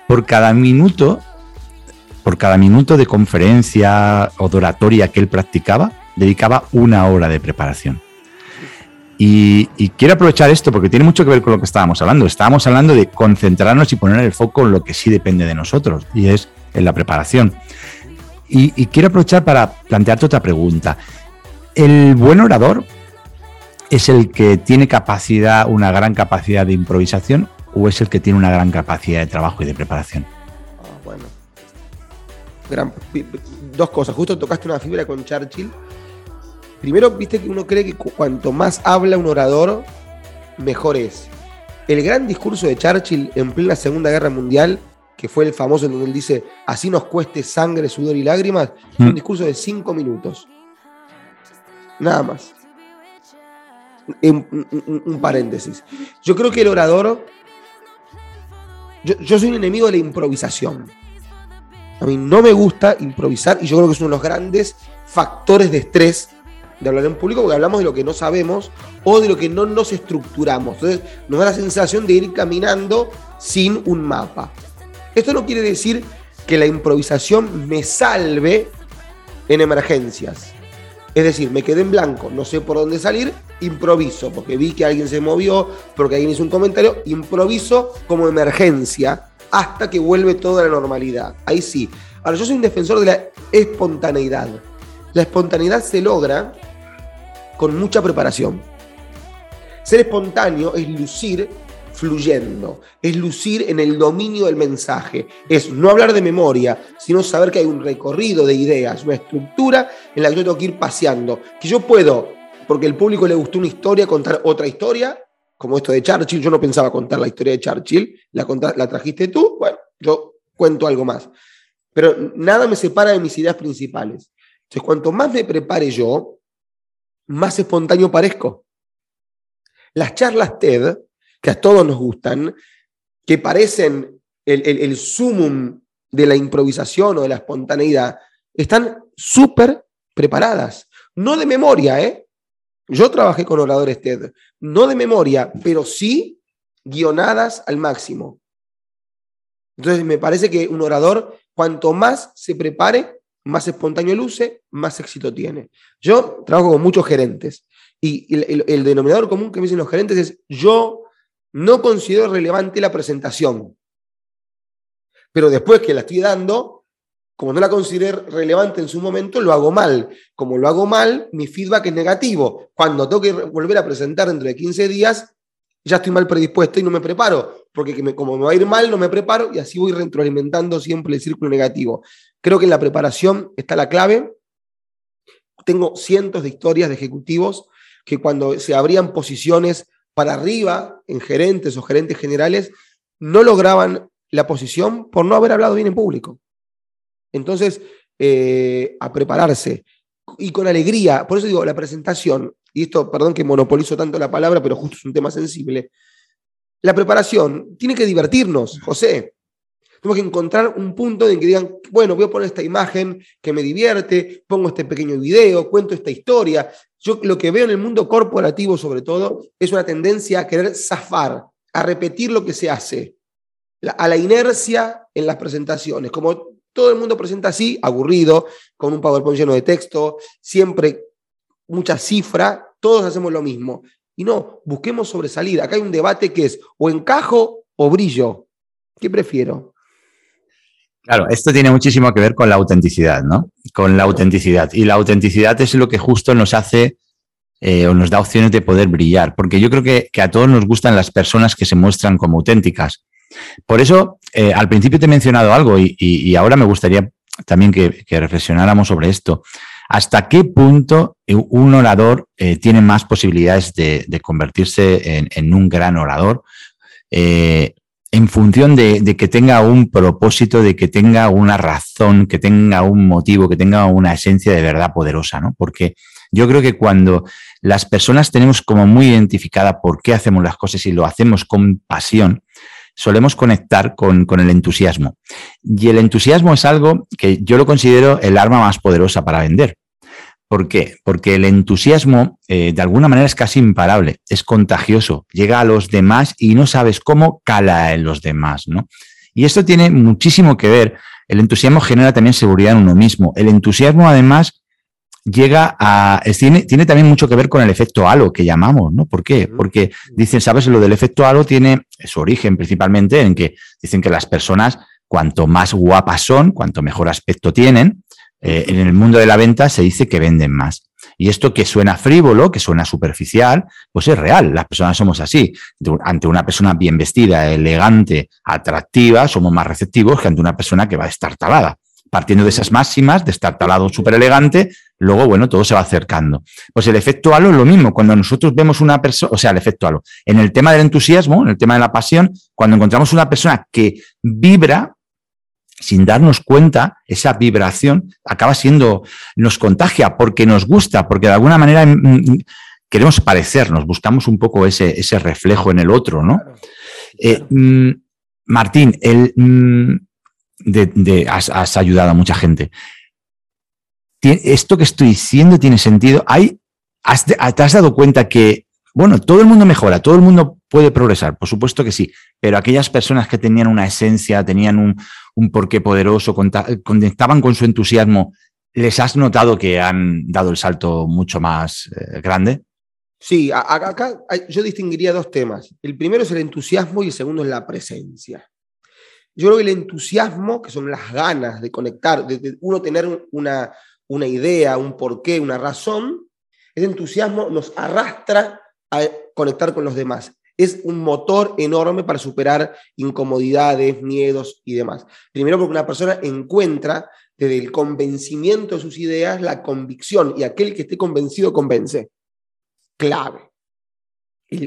por cada minuto, por cada minuto de conferencia o de oratoria que él practicaba, dedicaba una hora de preparación. Y, y, quiero aprovechar esto porque tiene mucho que ver con lo que estábamos hablando. Estábamos hablando de concentrarnos y poner el foco en lo que sí depende de nosotros, y es en la preparación. Y, quiero aprovechar para plantearte otra pregunta. ¿El buen orador es el que tiene capacidad, una gran capacidad de improvisación o es el que tiene una gran capacidad de trabajo y de preparación? Ah, bueno. dos cosas. Justo tocaste una fibra con Churchill. Primero, viste que uno cree que cuanto más habla un orador, mejor es. El gran discurso de Churchill en plena Segunda Guerra Mundial que fue el famoso en donde él dice, así nos cueste sangre, sudor y lágrimas, un mm. discurso de cinco minutos. Nada más. Un, paréntesis. Yo creo que el orador, yo, soy un enemigo de la improvisación. A mí no me gusta improvisar y yo creo que es uno de los grandes factores de estrés de hablar en público porque hablamos de lo que no sabemos o de lo que no nos estructuramos. Entonces nos da la sensación de ir caminando sin un mapa. Esto no quiere decir que la improvisación me salve en emergencias. Es decir, me quedé en blanco, no sé por dónde salir, improviso, porque vi que alguien se movió, porque alguien hizo un comentario, improviso como emergencia hasta que vuelve toda la normalidad. Ahí sí. Ahora, yo soy un defensor de la espontaneidad. La espontaneidad se logra con mucha preparación. Ser espontáneo es lucir fluyendo, es lucir en el dominio del mensaje, es no hablar de memoria, sino saber que hay un recorrido de ideas, una estructura en la que yo tengo que ir paseando, que yo puedo, porque al público le gustó una historia, contar otra historia, como esto de Churchill, yo no pensaba contar la historia de Churchill, la, la trajiste tú, bueno, yo cuento algo más. Pero nada me separa de mis ideas principales. Entonces, cuanto más me prepare yo, más espontáneo parezco. Las charlas TED que a todos nos gustan, que parecen el, sumum de la improvisación o de la espontaneidad, están súper preparadas. No de memoria, ¿eh? Yo trabajé con oradores TED, no de memoria, pero sí guionadas al máximo. Entonces me parece que un orador, cuanto más se prepare, más espontáneo luce, más éxito tiene. Yo trabajo con muchos gerentes y el, el denominador común que me dicen los gerentes es yo no considero relevante la presentación. Pero después que la estoy dando, como no la considero relevante en su momento, lo hago mal. Como lo hago mal, mi feedback es negativo. Cuando tengo que volver a presentar dentro de 15 días, ya estoy mal predispuesto y no me preparo, porque como me va a ir mal, no me preparo y así voy retroalimentando siempre el círculo negativo. Creo que en la preparación está la clave. Tengo cientos de historias de ejecutivos que cuando se abrían posiciones para arriba, en gerentes o gerentes generales, no lograban la posición por no haber hablado bien en público. Entonces, eh, a prepararse y con alegría, por eso digo, la presentación, y esto, perdón que monopolizo tanto la palabra, pero justo es un tema sensible, la preparación tiene que divertirnos, José. Tenemos que encontrar un punto en que digan, bueno, voy a poner esta imagen que me divierte, pongo este pequeño video, cuento esta historia. Yo lo que veo en el mundo corporativo, sobre todo, es una tendencia a querer zafar, a repetir lo que se hace, a la inercia en las presentaciones. Como todo el mundo presenta así, aburrido, con un PowerPoint lleno de texto, siempre mucha cifra, todos hacemos lo mismo. Y no, busquemos sobresalir. Acá hay un debate que es o encajo o brillo. ¿Qué prefiero? Claro, esto tiene muchísimo que ver con la autenticidad, ¿no? Con la autenticidad. Y la autenticidad es lo que justo nos hace eh, o nos da opciones de poder brillar, porque yo creo que, a todos nos gustan las personas que se muestran como auténticas. Por eso, eh, al principio te he mencionado algo y, ahora me gustaría también que, reflexionáramos sobre esto. ¿Hasta qué punto un orador eh, tiene más posibilidades de, convertirse en, en, un gran orador? En función de, que tenga un propósito, de que tenga una razón, que tenga un motivo, que tenga una esencia de verdad poderosa, ¿no? Porque yo creo que cuando las personas tenemos como muy identificada por qué hacemos las cosas y lo hacemos con pasión, solemos conectar con, con el entusiasmo. Y el entusiasmo es algo que yo lo considero el arma más poderosa para vender. ¿Por qué? Porque el entusiasmo eh, de alguna manera es casi imparable, es contagioso, llega a los demás y no sabes cómo cala en los demás, ¿no? Y esto tiene muchísimo que ver. El entusiasmo genera también seguridad en uno mismo. El entusiasmo, además, llega a. Tiene, tiene también mucho que ver con el efecto halo que llamamos, ¿no? ¿Por qué? Porque dicen, ¿sabes? Lo del efecto halo tiene su origen principalmente en que dicen que las personas, cuanto más guapas son, cuanto mejor aspecto tienen, eh, en el mundo de la venta se dice que venden más. Y esto que suena frívolo, que suena superficial, pues es real. Las personas somos así. Ante una persona bien vestida, elegante, atractiva, somos más receptivos que ante una persona que va a estar talada. Partiendo de esas máximas, de estar talado súper elegante, luego, bueno, todo se va acercando. Pues el efecto halo es lo mismo. Cuando nosotros vemos una persona, o sea, el efecto halo. En el tema del entusiasmo, en el tema de la pasión, cuando encontramos una persona que vibra, sin darnos cuenta, esa vibración acaba siendo, nos contagia porque nos gusta, porque de alguna manera mm, mm, queremos parecernos, buscamos un poco ese, ese reflejo en el otro, ¿no? Eh, mm, Martín, el, de, has, ayudado a mucha gente. ¿Esto que estoy diciendo tiene sentido? ¿Hay, ¿Te has dado cuenta que, bueno, todo el mundo mejora, todo el mundo puede progresar? Por supuesto que sí, pero aquellas personas que tenían una esencia, tenían un, un porqué poderoso, conectaban con su entusiasmo, ¿les has notado que han dado el salto mucho más eh, grande? Sí, acá, yo distinguiría dos temas. El primero es el entusiasmo y el segundo es la presencia. Yo creo que el entusiasmo, que son las ganas de conectar, de, uno tener una, una idea, un porqué, una razón, ese entusiasmo nos arrastra a conectar con los demás es un motor enorme para superar incomodidades, miedos y demás. Primero porque una persona encuentra desde el convencimiento de sus ideas la convicción y aquel que esté convencido convence. Clave.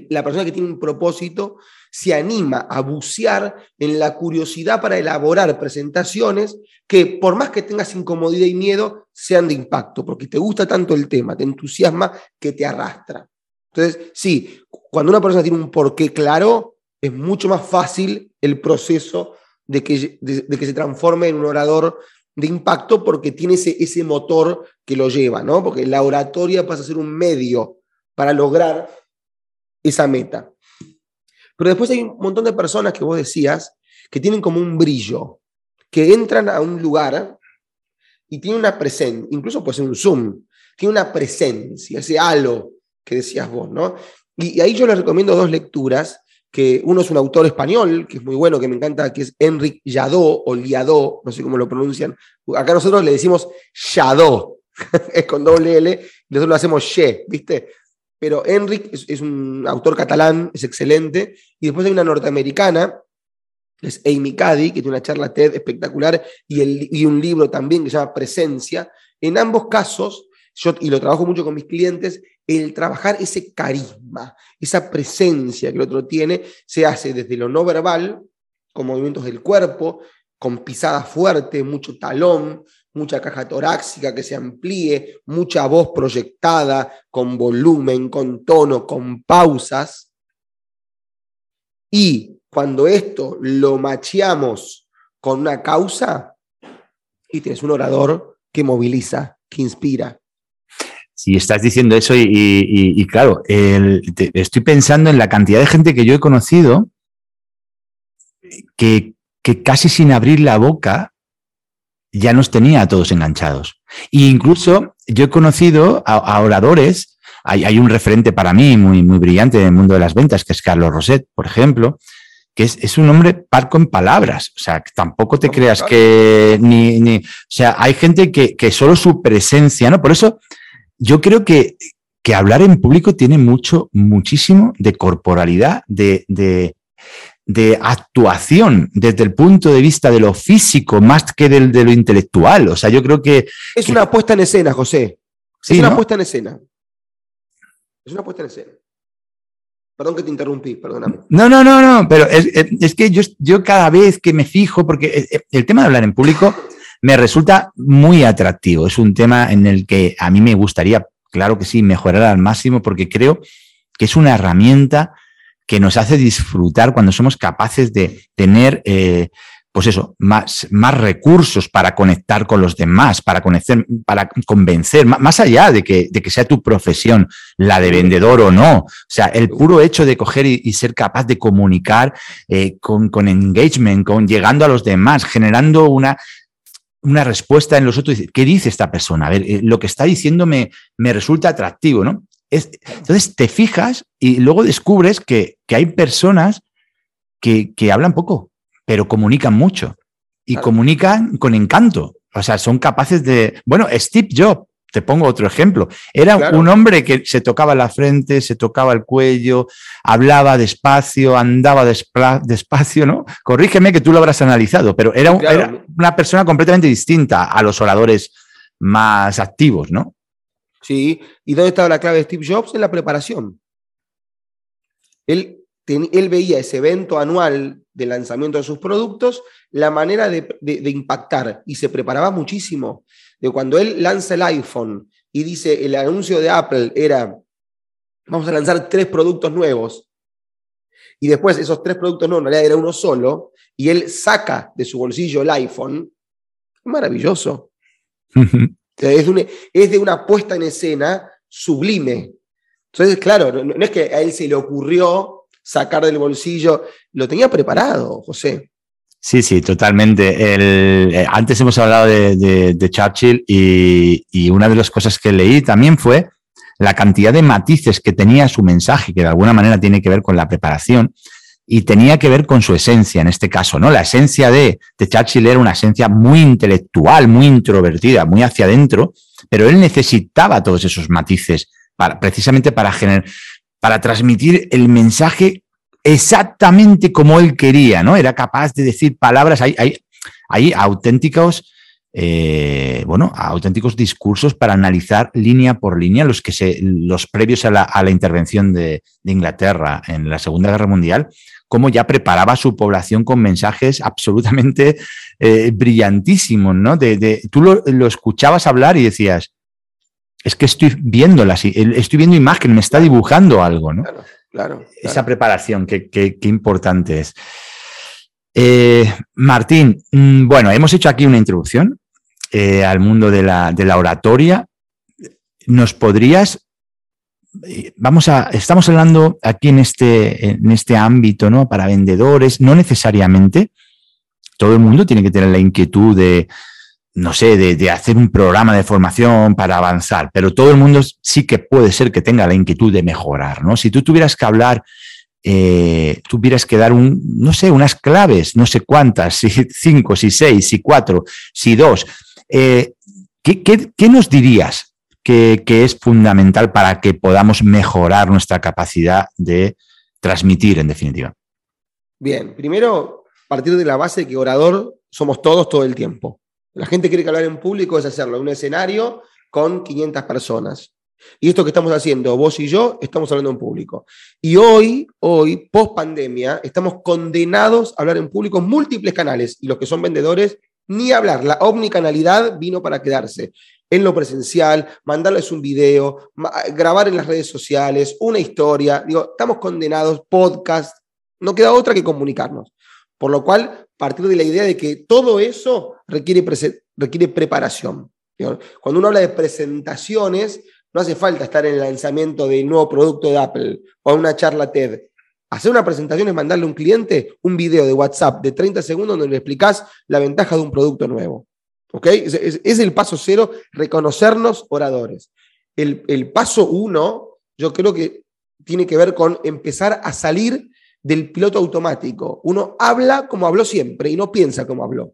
la persona que tiene un propósito se anima a bucear en la curiosidad para elaborar presentaciones que por más que tengas incomodidad y miedo, sean de impacto, porque te gusta tanto el tema, te entusiasma que te arrastra. Entonces, sí, cuando una persona tiene un porqué claro, es mucho más fácil el proceso de que, que se transforme en un orador de impacto porque tiene ese, ese motor que lo lleva, ¿no? Porque la oratoria pasa a ser un medio para lograr esa meta. Pero después hay un montón de personas que vos decías que tienen como un brillo, que entran a un lugar y tienen una presencia, incluso puede ser un Zoom, tiene una presencia, ese halo que decías vos, ¿no? Y, ahí yo les recomiendo dos lecturas, que uno es un autor español, que es muy bueno, que me encanta, que es Enric Jadot, o Liadó, no sé cómo lo pronuncian. Acá nosotros le decimos Jadot, <laughs> es con doble L, y nosotros lo hacemos She, ¿viste? Pero Enric es, un autor catalán, es excelente, y después hay una norteamericana, es Amy Cady, que tiene una charla TED espectacular, y, el, y un libro también que se llama Presencia. En ambos casos, yo, y lo trabajo mucho con mis clientes, el trabajar ese carisma, esa presencia que el otro tiene, se hace desde lo no verbal, con movimientos del cuerpo, con pisada fuerte, mucho talón, mucha caja torácica que se amplíe, mucha voz proyectada, con volumen, con tono, con pausas. Y cuando esto lo macheamos con una causa, y tienes un orador que moviliza, que inspira. Si estás diciendo eso y, claro, estoy pensando en la cantidad de gente que yo he conocido que, casi sin abrir la boca ya nos tenía a todos enganchados. E incluso yo he conocido a, oradores, hay, un referente para mí muy, muy brillante en el mundo de las ventas, que es Carlos Roset, por ejemplo, que es, un hombre parco en palabras. O sea, tampoco te creas que ni, ni, O sea, hay gente que, que, solo su presencia, ¿no? Por eso yo creo que, que hablar en público tiene mucho, muchísimo de corporalidad, de, de, de actuación desde el punto de vista de lo físico más que del, de lo intelectual. O sea, yo creo que... Es una puesta en escena, José. es una puesta en escena. Es una puesta en escena. Perdón que te interrumpí, perdóname. No, no, no, no, pero es, que yo, yo, cada vez que me fijo, porque el tema de hablar en público me resulta muy atractivo. Es un tema en el que a mí me gustaría, claro que sí, mejorar al máximo, porque creo que es una herramienta que nos hace disfrutar cuando somos capaces de tener, eh, pues eso, más, más recursos para conectar con los demás, para, conocer, para convencer, más allá de que, de que sea tu profesión, la de vendedor o no. O sea, el puro hecho de coger y, ser capaz de comunicar eh, con, con engagement, con llegando a los demás, generando una una respuesta en los otros. ¿Qué dice esta persona? A ver, eh, lo que está diciendo me, me resulta atractivo, ¿no? entonces te fijas y luego descubres que, hay personas que, hablan poco, pero comunican mucho y comunican con encanto. O sea, son capaces de... Bueno, Steve Jobs, te pongo otro ejemplo. Era un hombre que se tocaba la frente, se tocaba el cuello, hablaba despacio, andaba despacio, ¿no? Corrígeme que tú lo habrás analizado, pero era, era una persona completamente distinta a los oradores más activos, ¿no? ¿sí? ¿Y dónde estaba la clave de Steve Jobs? En la preparación. Él, él veía ese evento anual de lanzamiento de sus productos, la manera de, impactar, y se preparaba muchísimo. De cuando él lanza el iPhone y dice, el anuncio de Apple era, vamos a lanzar tres productos nuevos, y después esos tres productos nuevos, en realidad era uno solo, y él saca de su bolsillo el iPhone, maravilloso. <laughs> es, de una puesta en escena sublime. Entonces, claro, no, es que a él se le ocurrió sacar del bolsillo, lo tenía preparado, José. Sí, sí, totalmente. Eh, antes hemos hablado de, Churchill y, una de las cosas que leí también fue la cantidad de matices que tenía su mensaje, que de alguna manera tiene que ver con la preparación y tenía que ver con su esencia en este caso, ¿no? La esencia de, Churchill era una esencia muy intelectual, muy introvertida, muy hacia adentro, pero él necesitaba todos esos matices precisamente para generar, para transmitir el mensaje exactamente como él quería, ¿no? Era capaz de decir palabras, hay, auténticos, eh, bueno, auténticos discursos para analizar línea por línea los que se, los previos a la, intervención de, Inglaterra en la Segunda Guerra Mundial, cómo ya preparaba su población con mensajes absolutamente eh, brillantísimos, ¿no? Tú lo, escuchabas hablar y decías, es que estoy viendo estoy viendo imagen, me está dibujando algo, ¿no? Claro, claro. Esa preparación, qué, importante es. Eh, Martín, mm, bueno, hemos hecho aquí una introducción eh, al mundo de la, de la oratoria. ¿Nos podrías vamos a, estamos hablando aquí en este, en este ámbito, ¿no? Para vendedores, no necesariamente todo el mundo tiene que tener la inquietud de, no sé, de, hacer un programa de formación para avanzar, pero todo el mundo sí que puede ser que tenga la inquietud de mejorar, ¿no? Si tú tuvieras que hablar, eh, tuvieras que dar un, no sé, unas claves, no sé cuántas, si cinco, si seis, si cuatro, si dos, eh, ¿qué, qué nos dirías que, es fundamental para que podamos mejorar nuestra capacidad de transmitir, en definitiva? Bien, primero, partir de la base de que orador somos todos todo el tiempo. La gente quiere que hablar en público es hacerlo en un escenario con 500 personas. Y esto que estamos haciendo, vos y yo, estamos hablando en público. Y hoy, hoy, post pandemia, estamos condenados a hablar en público en múltiples canales. Y los que son vendedores, ni hablar. La omnicanalidad vino para quedarse en lo presencial, mandarles un video, grabar en las redes sociales, una historia. Digo, estamos condenados, podcast, No queda otra que comunicarnos. Por lo cual, partir de la idea de que todo eso requiere, requiere preparación. Cuando uno habla de presentaciones, no hace falta estar en el lanzamiento del nuevo producto de Apple o en una charla TED. Hacer una presentación es mandarle a un cliente un video de WhatsApp de 30 segundos donde le explicás la ventaja de un producto nuevo. ¿Ok? Es, el paso cero, reconocernos oradores. El, el paso uno, yo creo que tiene que ver con empezar a salir del piloto automático. Uno habla como habló siempre y no piensa como habló.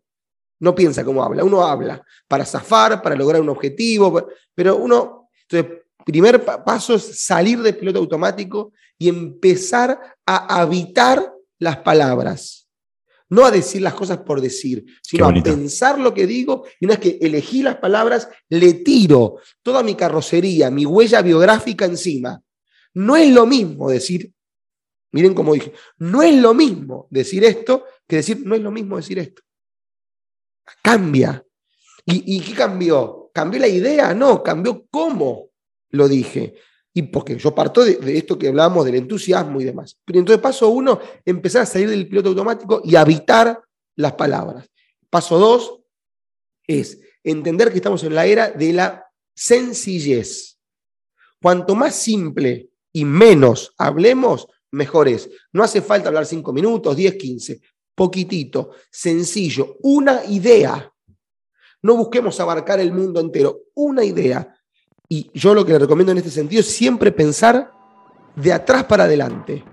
No piensa como habla, uno habla para zafar, para lograr un objetivo, pero uno, entonces, primer paso es salir del piloto automático y empezar a habitar las palabras. No a decir las cosas por decir, sino a pensar lo que digo y una vez que elegí las palabras, le tiro toda mi carrocería, mi huella biográfica encima. No es lo mismo decir, miren cómo dije, no es lo mismo decir esto que decir, no es lo mismo decir esto. Cambia. ¿Y, qué cambió? ¿Cambió la idea? No, cambió cómo lo dije. Y porque yo parto de, esto que hablábamos del entusiasmo y demás. Pero entonces, paso uno, empezar a salir del piloto automático y habitar las palabras. Paso dos es entender que estamos en la era de la sencillez. Cuanto más simple y menos hablemos, mejor es. No hace falta hablar cinco minutos, 10, 15. Poquitito, sencillo, una idea. No busquemos abarcar el mundo entero, una idea. Y yo lo que le recomiendo en este sentido es siempre pensar de atrás para adelante.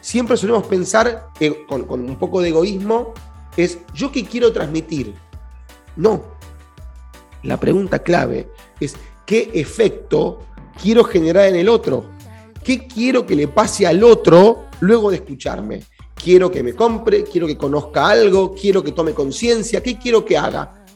Siempre solemos pensar con, con un poco de egoísmo, es yo qué quiero transmitir. No. La pregunta clave es qué efecto quiero generar en el otro. ¿Qué quiero que le pase al otro luego de escucharme? Quiero que me compre, quiero que conozca algo, quiero que tome conciencia, ¿qué quiero que haga?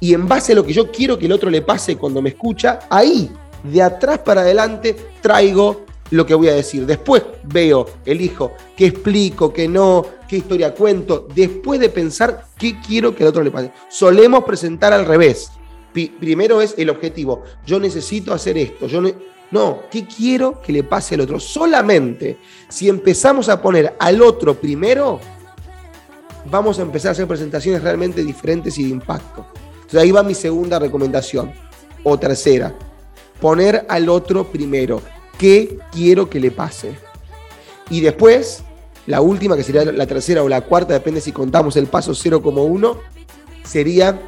Y en base a lo que yo quiero que el otro le pase cuando me escucha, ahí, de atrás para adelante, traigo lo que voy a decir. Después veo, elijo, qué explico, qué no, qué historia cuento, después de pensar qué quiero que el otro le pase. Solemos presentar al revés. primero es el objetivo. Yo necesito hacer esto. Yo no, ¿qué quiero que le pase al otro? Solamente si empezamos a poner al otro primero, vamos a empezar a hacer presentaciones realmente diferentes y de impacto. Entonces ahí va mi segunda recomendación. O tercera, poner al otro primero. ¿Qué quiero que le pase? Y después, la última, que sería la tercera o la cuarta, depende si contamos el paso 0,1, sería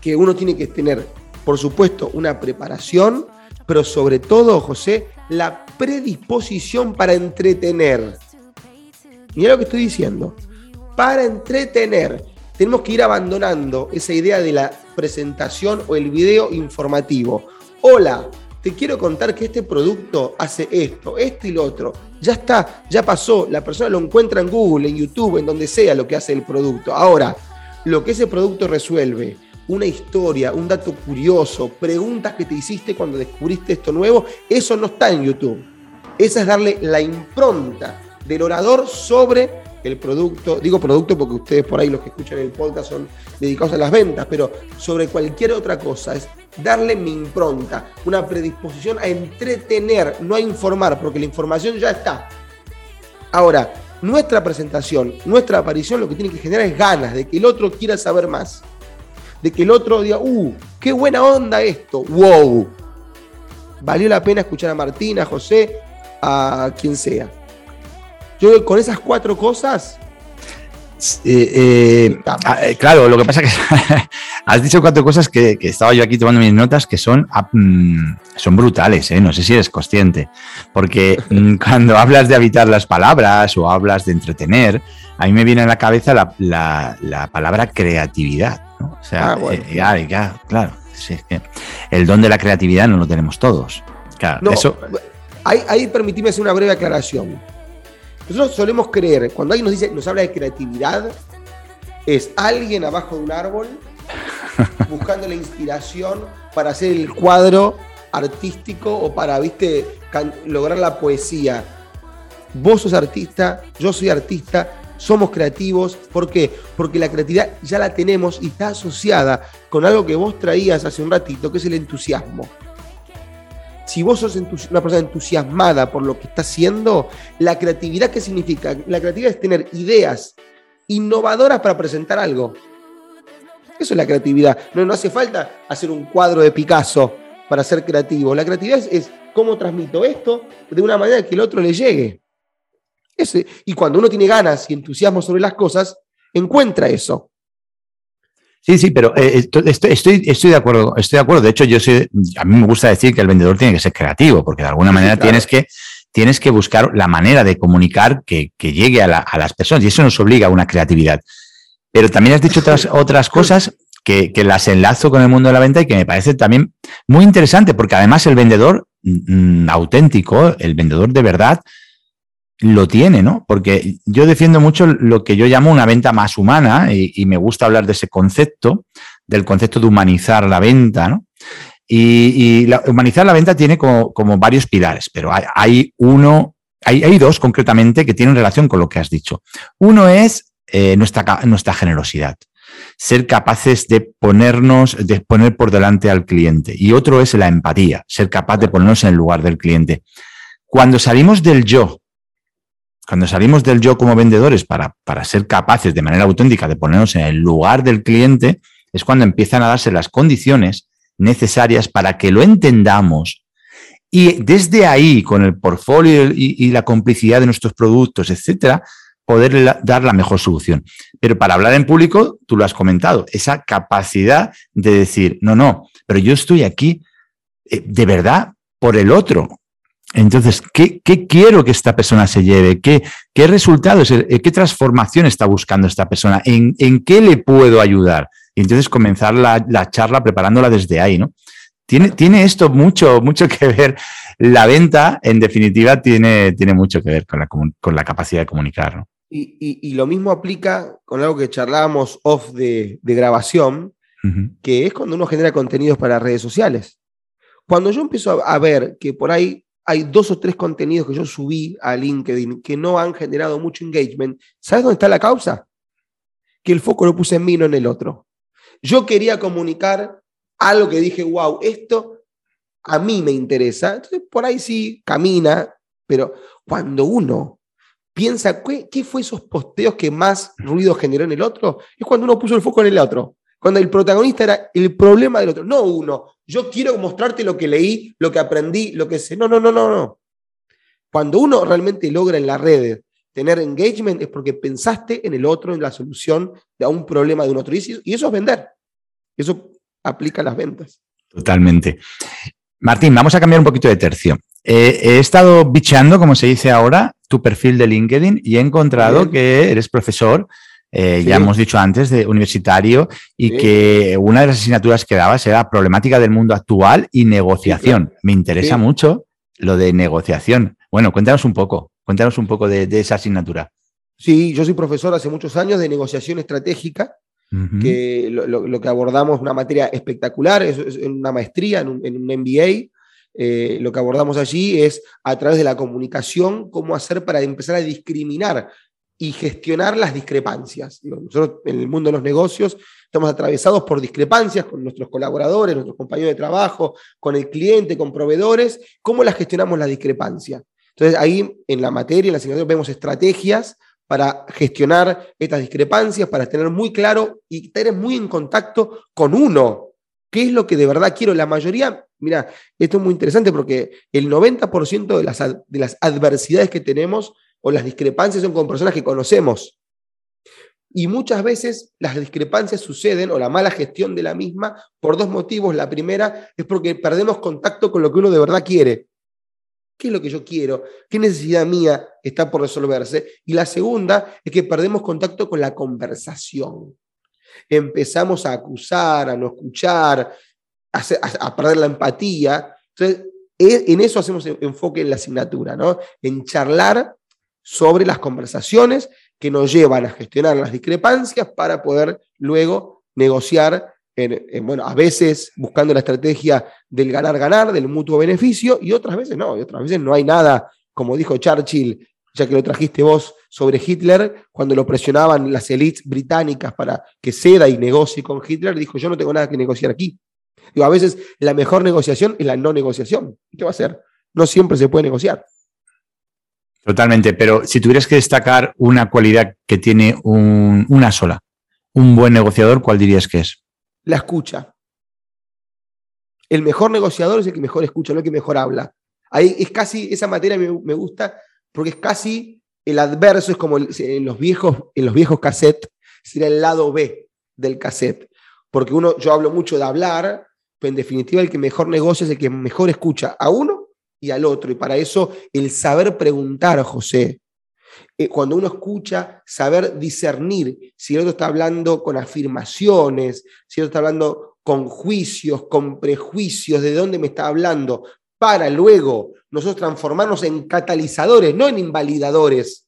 que uno tiene que tener, por supuesto, una preparación pero sobre todo, José, la predisposición para entretener. Mira lo que estoy diciendo. Para entretener. Tenemos que ir abandonando esa idea de la presentación o el video informativo. Hola, te quiero contar que este producto hace esto, esto y lo otro. Ya está, ya pasó. La persona lo encuentra en Google, en YouTube, en donde sea lo que hace el producto. Ahora, lo que ese producto resuelve, una historia, un dato curioso, preguntas que te hiciste cuando descubriste esto nuevo, eso no está en YouTube. Esa es darle la impronta del orador sobre el producto, digo producto porque ustedes por ahí los que escuchan el podcast son dedicados a las ventas, pero sobre cualquier otra cosa, es darle mi impronta, una predisposición a entretener, no a informar, porque la información ya está. Ahora, nuestra presentación, nuestra aparición lo que tiene que generar es ganas de que el otro quiera saber más de que el otro diga, uh, qué buena onda esto, wow. Valió la pena escuchar a Martina, a José, a quien sea. Yo con esas cuatro cosas eh, eh, ah, eh, claro, lo que pasa es que <laughs> has dicho cuatro cosas que, estaba yo aquí tomando mis notas que son, mm, son brutales, no sé si eres consciente, porque mm, <laughs> cuando hablas de habitar las palabras o hablas de entretener, a mí me viene a la cabeza la, palabra creatividad. O sea, ah, claro, el don de la creatividad no lo tenemos todos. Claro, eso... ahí, ahí permitime hacer una breve aclaración. Nosotros solemos creer, cuando alguien nos dice, nos habla de creatividad, es alguien abajo de un árbol <laughs> buscando la inspiración para hacer el cuadro artístico o para, viste, lograr la poesía. Vos sos artista, yo soy artista, somos creativos. ¿Por qué? Porque la creatividad ya la tenemos y está asociada con algo que vos traías hace un ratito, que es el entusiasmo. si vos sos una persona entusiasmada por lo que está haciendo, la creatividad, ¿qué significa? La creatividad es tener ideas innovadoras para presentar algo. Eso es la creatividad. No, no hace falta hacer un cuadro de Picasso para ser creativo. La creatividad es, cómo transmito esto de una manera que el otro le llegue. Ese, y cuando uno tiene ganas y entusiasmo sobre las cosas, encuentra eso. Sí, sí, pero eh, estoy, estoy, de acuerdo, estoy de acuerdo. De hecho, yo soy, a mí me gusta decir que el vendedor tiene que ser creativo, porque de alguna manera tienes, que, tienes que buscar la manera de comunicar que, llegue a, las personas y eso nos obliga a una creatividad. Pero también has dicho otras, <laughs> otras cosas que, las enlazo con el mundo de la venta y que me parece también muy interesante, porque además el vendedor mm, mm, auténtico, el vendedor de verdad, lo tiene, ¿no? Porque yo defiendo mucho lo que yo llamo una venta más humana y, me gusta hablar de ese concepto, del concepto de humanizar la venta, ¿no? Y, humanizar la venta tiene como, varios pilares, pero hay, uno, hay, dos concretamente que tienen relación con lo que has dicho. Uno es eh, nuestra, nuestra generosidad ser capaces de ponernos, de poner por delante al cliente. Y otro es la empatía, ser capaz de ponernos en el lugar del cliente. Cuando salimos del yo cuando salimos del yo como vendedores para, para ser capaces de manera auténtica de ponernos en el lugar del cliente, es cuando empiezan a darse las condiciones necesarias para que lo entendamos y desde ahí, con el portfolio y, la complicidad de nuestros productos, etcétera, poder dar la mejor solución. Pero para hablar en público, tú lo has comentado, esa capacidad de decir, no, no, pero yo estoy aquí eh, de verdad por el otro, entonces, ¿qué, quiero que esta persona se lleve? ¿Qué, qué resultados, eh, qué transformación está buscando esta persona? ¿En, qué le puedo ayudar? Y entonces comenzar la, charla preparándola desde ahí, ¿no? Tiene, tiene, esto mucho, mucho que ver. La venta, en definitiva, tiene, tiene mucho que ver con la, con la capacidad de comunicar. ¿no? Y, lo mismo aplica con algo que charlábamos off de, grabación, que es cuando uno genera contenidos para redes sociales. Cuando yo empiezo a ver que por ahí hay dos o tres contenidos que yo subí a LinkedIn que no han generado mucho engagement. ¿Sabes dónde está la causa? Que el foco lo puse en mí, no en el otro. Yo quería comunicar algo que dije, wow, esto a mí me interesa. Entonces, por ahí sí camina, pero cuando uno piensa, ¿qué, fue esos posteos que más ruido generó en el otro? Es cuando uno puso el foco en el otro. Cuando el protagonista era el problema del otro, no uno. Yo quiero mostrarte lo que leí, lo que aprendí, lo que sé. No, no, no, no, no. Cuando uno realmente logra en la red tener engagement es porque pensaste en el otro, en la solución de un problema de un otro. Y eso es vender. Eso aplica a las ventas. Totalmente. Martín, vamos a cambiar un poquito de tercio. Eh, he estado bicheando, como se dice ahora, tu perfil de LinkedIn y he encontrado que eres profesor eh, ya hemos dicho antes, de universitario, y que una de las asignaturas que dabas era problemática del mundo actual y negociación. Me interesa mucho lo de negociación. Bueno, cuéntanos un poco, cuéntanos un poco de, esa asignatura. Sí, yo soy profesor hace muchos años de negociación estratégica, que lo, que abordamos es una materia espectacular, es, una maestría en un, MBA. Eh, lo que abordamos allí es a través de la comunicación cómo hacer para empezar a discriminar y gestionar las discrepancias. Nosotros en el mundo de los negocios estamos atravesados por discrepancias con nuestros colaboradores, nuestros compañeros de trabajo, con el cliente, con proveedores. ¿Cómo las gestionamos la discrepancia? Entonces ahí en la materia, en la asignatura, vemos estrategias para gestionar estas discrepancias, para tener muy claro y tener muy en contacto con uno. ¿Qué es lo que de verdad quiero? La mayoría, mira, esto es muy interesante porque el 90% de las, de las adversidades que tenemos o las discrepancias son con personas que conocemos. Y muchas veces las discrepancias suceden, o la mala gestión de la misma, por dos motivos. La primera es porque perdemos contacto con lo que uno de verdad quiere. ¿Qué es lo que yo quiero? ¿Qué necesidad mía está por resolverse? Y la segunda es que perdemos contacto con la conversación. Empezamos a acusar, a no escuchar, a, perder la empatía. Entonces, e, en eso hacemos enfoque en la asignatura, ¿no? En charlar sobre las conversaciones que nos llevan a gestionar las discrepancias para poder luego negociar, bueno, a veces buscando la estrategia del ganar-ganar, del mutuo beneficio, y otras veces no, y otras veces no hay nada, como dijo Churchill, ya que lo trajiste vos sobre Hitler, cuando lo presionaban las élites británicas para que ceda y negocie con Hitler, dijo, yo no tengo nada que negociar aquí. Digo, a veces la mejor negociación es la no negociación. ¿Qué va a hacer? No siempre se puede negociar. Totalmente, pero si tuvieras que destacar una cualidad que tiene una sola, un buen negociador, ¿cuál dirías que es? La escucha. El mejor negociador es el que mejor escucha, no el que mejor habla. Ahí es casi, esa materia me, gusta porque es casi el adverso, es como en los viejos, en los viejos cassettes, sería el lado B del cassette. Porque uno, yo hablo mucho de hablar, pero en definitiva el que mejor negocia es el que mejor escucha a uno y al otro. Y para eso el saber preguntar, José, eh, cuando uno escucha, saber discernir si el otro está hablando con afirmaciones, si el otro está hablando con juicios, con prejuicios, de dónde me está hablando, para luego nosotros transformarnos en catalizadores, no en invalidadores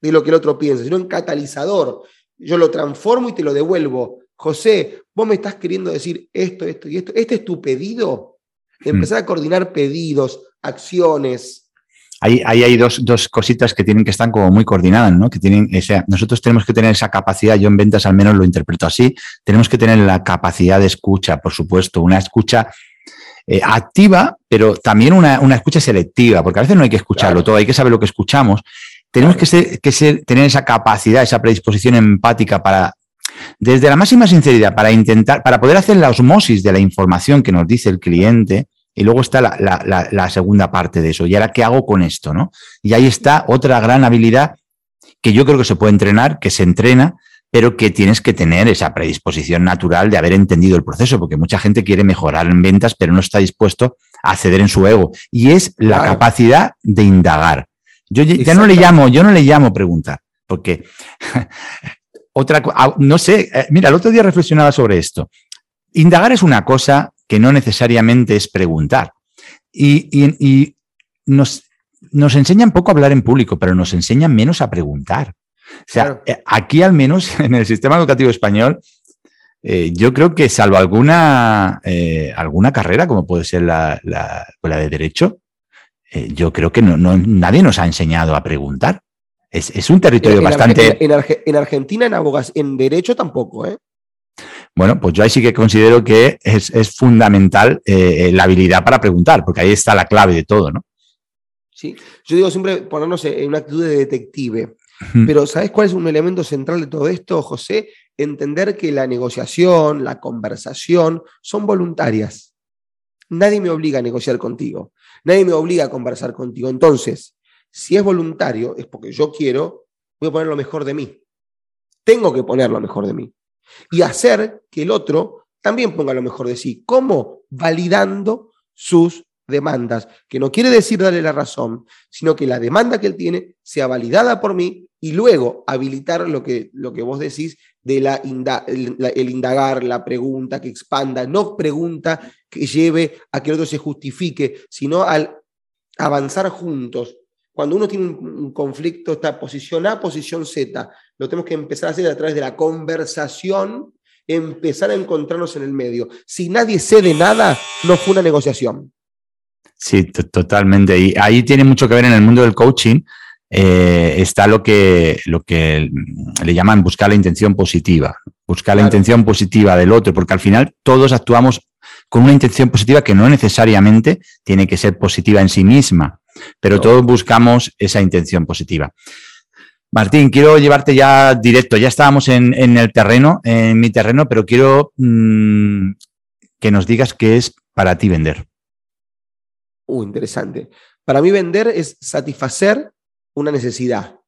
de lo que el otro piensa, sino en catalizador. Yo lo transformo y te lo devuelvo. José, vos me estás queriendo decir esto, esto y esto. ¿Este es tu pedido? Empezar a coordinar pedidos, acciones. Ahí, hay dos, cositas que tienen que estar como muy coordinadas, ¿no? Que tienen, o sea, nosotros tenemos que tener esa capacidad, yo en ventas al menos lo interpreto así, tenemos que tener la capacidad de escucha, por supuesto, una escucha eh, activa, pero también una, escucha selectiva, porque a veces no hay que escucharlo todo, hay que saber lo que escuchamos. Tenemos que, ser, que ser, tener esa capacidad, esa predisposición empática para, desde la máxima sinceridad, para intentar, para poder hacer la osmosis de la información que nos dice el cliente, y luego está la, la, segunda parte de eso. ¿Y ahora qué hago con esto? ¿no? Y ahí está otra gran habilidad que yo creo que se puede entrenar, que se entrena, pero que tienes que tener esa predisposición natural de haber entendido el proceso, porque mucha gente quiere mejorar en ventas, pero no está dispuesto a ceder en su ego. Y es la capacidad de indagar. Yo ya no le llamo, yo no le llamo preguntar, porque <laughs> otra, no sé, eh, mira, el otro día reflexionaba sobre esto. Indagar es una cosa que no necesariamente es preguntar. Y, y nos, nos enseñan poco a hablar en público, pero nos enseñan menos a preguntar. O sea, eh, aquí al menos <laughs> en el sistema educativo español, eh, yo creo que salvo alguna, eh, alguna carrera, como puede ser la, la, de Derecho, yo creo que no, nadie nos ha enseñado a preguntar. Es, un territorio bastante... en, Argentina, en, abogas, en Derecho tampoco, ¿eh? Bueno, pues yo ahí sí que considero que es, es fundamental la habilidad para preguntar, porque ahí está la clave de todo, ¿no? Sí, yo digo siempre ponernos en una actitud de detective. Pero ¿sabes cuál es un elemento central de todo esto, José? Entender que la negociación, la conversación son voluntarias. Nadie me obliga a negociar contigo. Nadie me obliga a conversar contigo. Entonces, si es voluntario, es porque yo quiero, voy a poner lo mejor de mí. Tengo que poner lo mejor de mí. Y hacer que el otro también ponga lo mejor de sí. ¿Cómo? Validando sus demandas, que no quiere decir darle la razón, sino que la demanda que él tiene sea validada por mí y luego habilitar lo que, lo que vos decís de la, el, indagar, la pregunta que expanda, no pregunta que lleve a que el otro se justifique, sino al avanzar juntos. Cuando uno tiene un, conflicto, está posición A, posición Z, lo tenemos que empezar a hacer a través de la conversación, empezar a encontrarnos en el medio. Si nadie cede nada, no fue una negociación. Sí, totalmente. Y ahí tiene mucho que ver en el mundo del coaching, eh, está lo que, lo que le llaman buscar la intención positiva, buscar la intención positiva del otro, porque al final todos actuamos con una intención positiva que no necesariamente tiene que ser positiva en sí misma, pero todos buscamos esa intención positiva. Martín, quiero llevarte ya directo, ya estábamos en, el terreno, en mi terreno, pero quiero mm, que nos digas qué es para ti vender. Uh, interesante. Para mí vender es satisfacer una necesidad,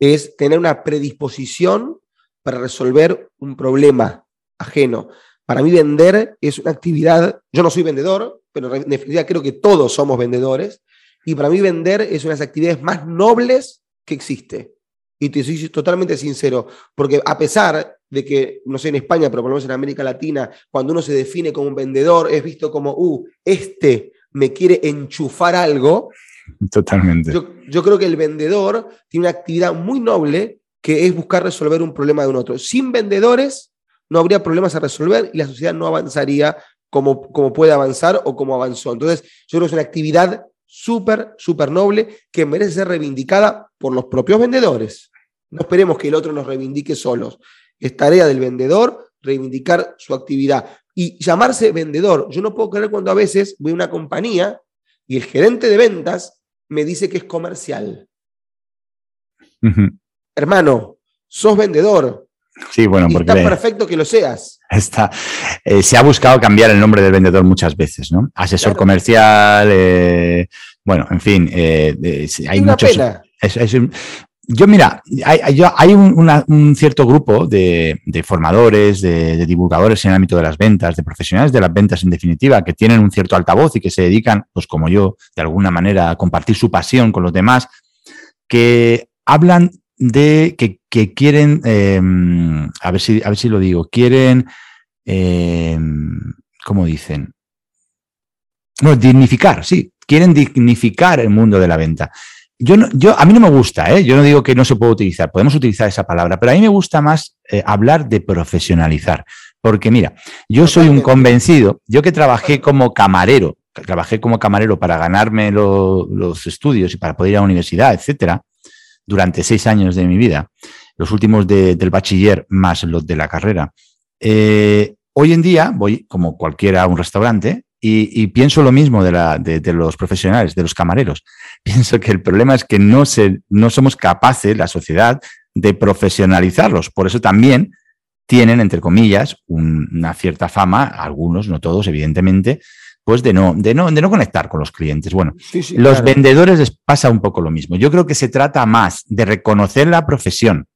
es tener una predisposición para resolver un problema ajeno. Para mí vender es una actividad, yo no soy vendedor, pero en definitiva creo que todos somos vendedores, y para mí vender es una de las actividades más nobles que existe. Y te soy totalmente sincero, porque a pesar de que, no sé en España, pero por lo menos en América Latina, cuando uno se define como un vendedor, es visto como, uh, este me quiere enchufar algo, Totalmente. Yo, creo que el vendedor tiene una actividad muy noble que es buscar resolver un problema de un otro. Sin vendedores no habría problemas a resolver y la sociedad no avanzaría como, como puede avanzar o como avanzó. Entonces, yo creo que es una actividad súper, súper noble que merece ser reivindicada por los propios vendedores. No esperemos que el otro nos reivindique solos. Es tarea del vendedor reivindicar su actividad y llamarse vendedor. Yo no puedo creer cuando a veces voy a una compañía Y el gerente de ventas me dice que es comercial. Hermano, sos vendedor. Sí, bueno, porque. Está perfecto que lo seas. Está, eh, se ha buscado cambiar el nombre del vendedor muchas veces, ¿no? Asesor comercial, eh, bueno, en fin, eh, hay muchos. yo, mira, hay, un, cierto grupo de, formadores, de, divulgadores en el ámbito de las ventas, de profesionales de las ventas en definitiva, que tienen un cierto altavoz y que se dedican, pues como yo, de alguna manera, a compartir su pasión con los demás, que hablan de que, quieren, em, a, ver si, a ver si lo digo, quieren, eh, ¿cómo dicen? No, dignificar, sí, quieren dignificar el mundo de la venta. Yo, no, yo a mí no me gusta, ¿eh? yo no digo que no se pueda utilizar, podemos utilizar esa palabra, pero a mí me gusta más eh, hablar de profesionalizar, porque mira, yo soy un convencido, yo que trabajé como camarero, trabajé como camarero para ganarme los estudios y para poder ir a la universidad, etcétera, durante seis años de mi vida, los últimos del bachiller más los de la carrera. Eh, hoy en día voy, como cualquiera, a un restaurante y, pienso lo mismo de, los profesionales, de los camareros. <laughs> Pienso que el problema es que no, se, no somos capaces, la sociedad, de profesionalizarlos. Por eso también tienen, entre comillas, una cierta fama, algunos, no todos, evidentemente, pues de no, de no, de no conectar con los clientes. Bueno, los vendedores les pasa un poco lo mismo. Yo creo que se trata más de reconocer la profesión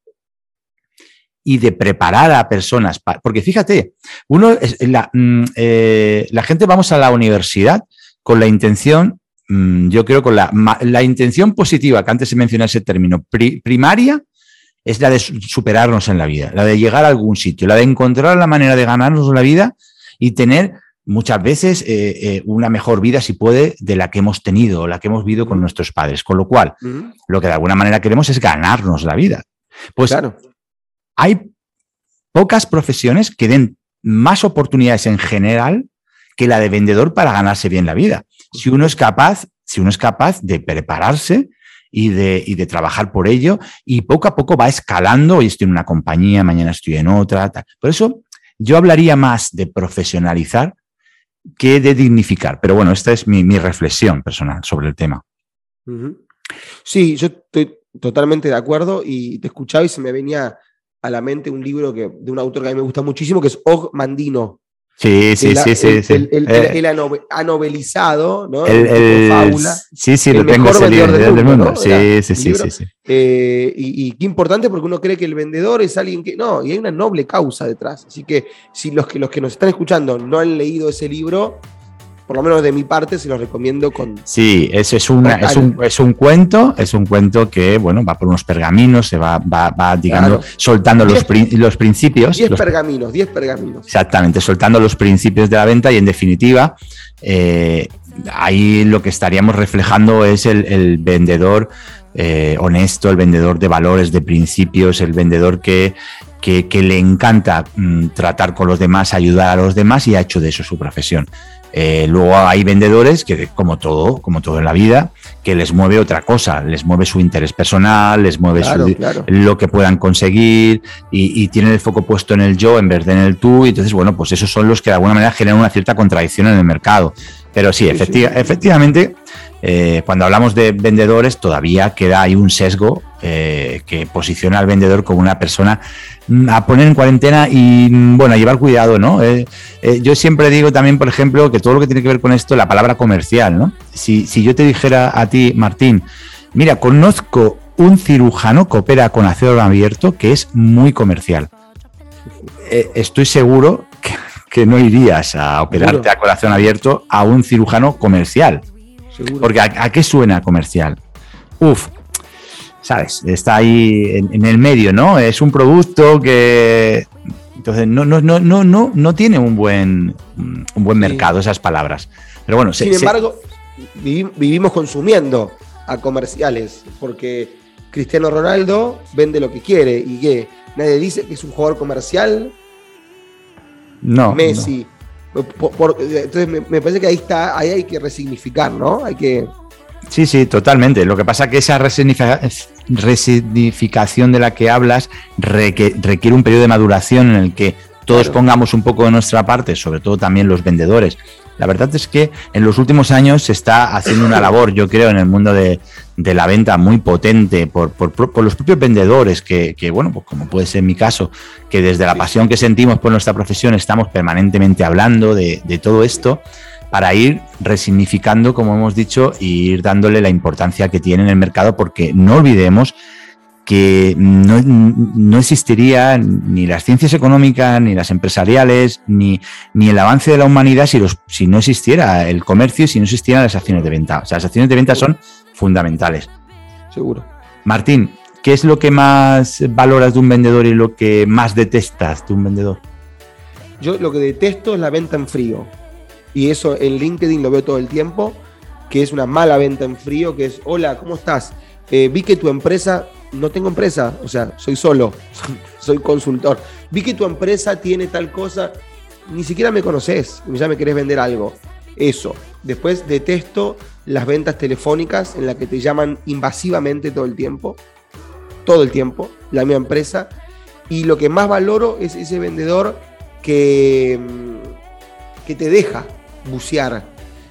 y de preparar a personas, porque fíjate, uno la, mm, eh, la gente vamos a la universidad con la intención, mm, yo creo con la, la, intención positiva, que antes se mencionó ese término, primaria, es la de superarnos en la vida, la de llegar a algún sitio, la de encontrar la manera de ganarnos la vida y tener muchas veces eh, eh, una mejor vida, si puede, de la que hemos tenido, la que hemos vivido con nuestros padres. Con lo cual, lo que de alguna manera queremos es ganarnos la vida. Pues claro. hay pocas profesiones que den más oportunidades en general que la de vendedor para ganarse bien la vida. Si uno es capaz, si uno es capaz de prepararse y de, y de trabajar por ello, y poco a poco va escalando, hoy estoy en una compañía, mañana estoy en otra. Por eso yo hablaría más de profesionalizar que de dignificar. Pero bueno, esta es mi, reflexión personal sobre el tema. Sí, yo estoy totalmente de acuerdo y te escuchaba y se me venía a la mente un libro que, de un autor que a mí me gusta muchísimo, que es Og Mandino. Sí, sí, sí, sí. El, el, el, eh, ha novelizado, ¿no? El, fábula. Sí, sí, lo tengo ese libro del mundo. Sí, sí, sí, sí, eh, y, y, qué importante porque uno cree que el vendedor es alguien que. No, y hay una noble causa detrás. Así que si los que, los que nos están escuchando no han leído ese libro, por lo menos de mi parte, se los recomiendo con. Sí, es, es, una, es, un, es un cuento, es un cuento que, bueno, va por unos pergaminos, se va, va, va digamos, soltando los, los principios. Diez pergaminos, diez pergaminos. Exactamente, soltando los principios de la venta y, en definitiva, eh, ahí lo que estaríamos reflejando es el, vendedor. Eh, honesto, el vendedor de valores, de principios, el vendedor que, que, le encanta mm, tratar con los demás, ayudar a los demás y ha hecho de eso su profesión. Eh, luego hay vendedores que, como todo, como todo en la vida, que les mueve otra cosa, les mueve su interés personal, les mueve lo que puedan conseguir y, tienen el foco puesto en el yo en vez de en el tú. Y entonces, bueno, pues esos son los que de alguna manera generan una cierta contradicción en el mercado. Pero sí, efectivamente, eh, cuando hablamos de vendedores, todavía queda ahí un sesgo eh, que posiciona al vendedor como una persona mm, a poner en cuarentena y, mm, bueno, a llevar cuidado, ¿no? Eh, yo siempre digo también, por ejemplo, que todo lo que tiene que ver con esto, la palabra comercial, ¿no? Si, si yo te dijera a ti, Martín, mira, conozco un cirujano que opera con acero abierto que es muy comercial. estoy seguro que, no irías a operarte a corazón abierto a un cirujano comercial. Porque ¿a, qué suena comercial? Uf, ¿sabes? Está ahí en, el medio, ¿no? Es un producto que. Entonces, no, no, no, no, no, no tiene un buen, un buen mercado esas palabras. Pero bueno, sin embargo, vivimos consumiendo a comerciales, porque Cristiano Ronaldo vende lo que quiere y que nadie dice que es un jugador comercial. No. Messi entonces me, parece que ahí está, ahí hay que resignificar, ¿no? Hay que. Sí, sí, totalmente. Lo que pasa es que esa resignificación de la que hablas requiere un periodo de maduración en el que todos pongamos un poco de nuestra parte, sobre todo también los vendedores, La verdad es que en los últimos años se está haciendo una labor, yo creo, en el mundo de, la venta muy potente por, los propios vendedores, que, bueno, pues como puede ser mi caso, que desde la pasión que sentimos por nuestra profesión estamos permanentemente hablando de, de todo esto para ir resignificando, como hemos dicho, e ir dándole la importancia que tiene en el mercado, porque no olvidemos que no, existiría ni las ciencias económicas, ni las empresariales, ni, ni el avance de la humanidad si, los, si no existiera el comercio y si no existieran las acciones de venta. O sea, las acciones de venta son fundamentales. Seguro. Martín, ¿qué es lo que más valoras de un vendedor y lo que más detestas de un vendedor? Yo lo que detesto es la venta en frío. Y eso en LinkedIn lo veo todo el tiempo, que es una mala venta en frío, que es, hola, ¿cómo estás? Eh, vi que tu empresa no tengo empresa, o sea, soy solo, <laughs> soy consultor. Vi que tu empresa tiene tal cosa, ni siquiera me conoces, ya me querés vender algo. Eso. Después detesto las ventas telefónicas en las que te llaman invasivamente todo el tiempo, todo el tiempo, la misma empresa. Y lo que más valoro es ese vendedor que, mm, que te deja bucear.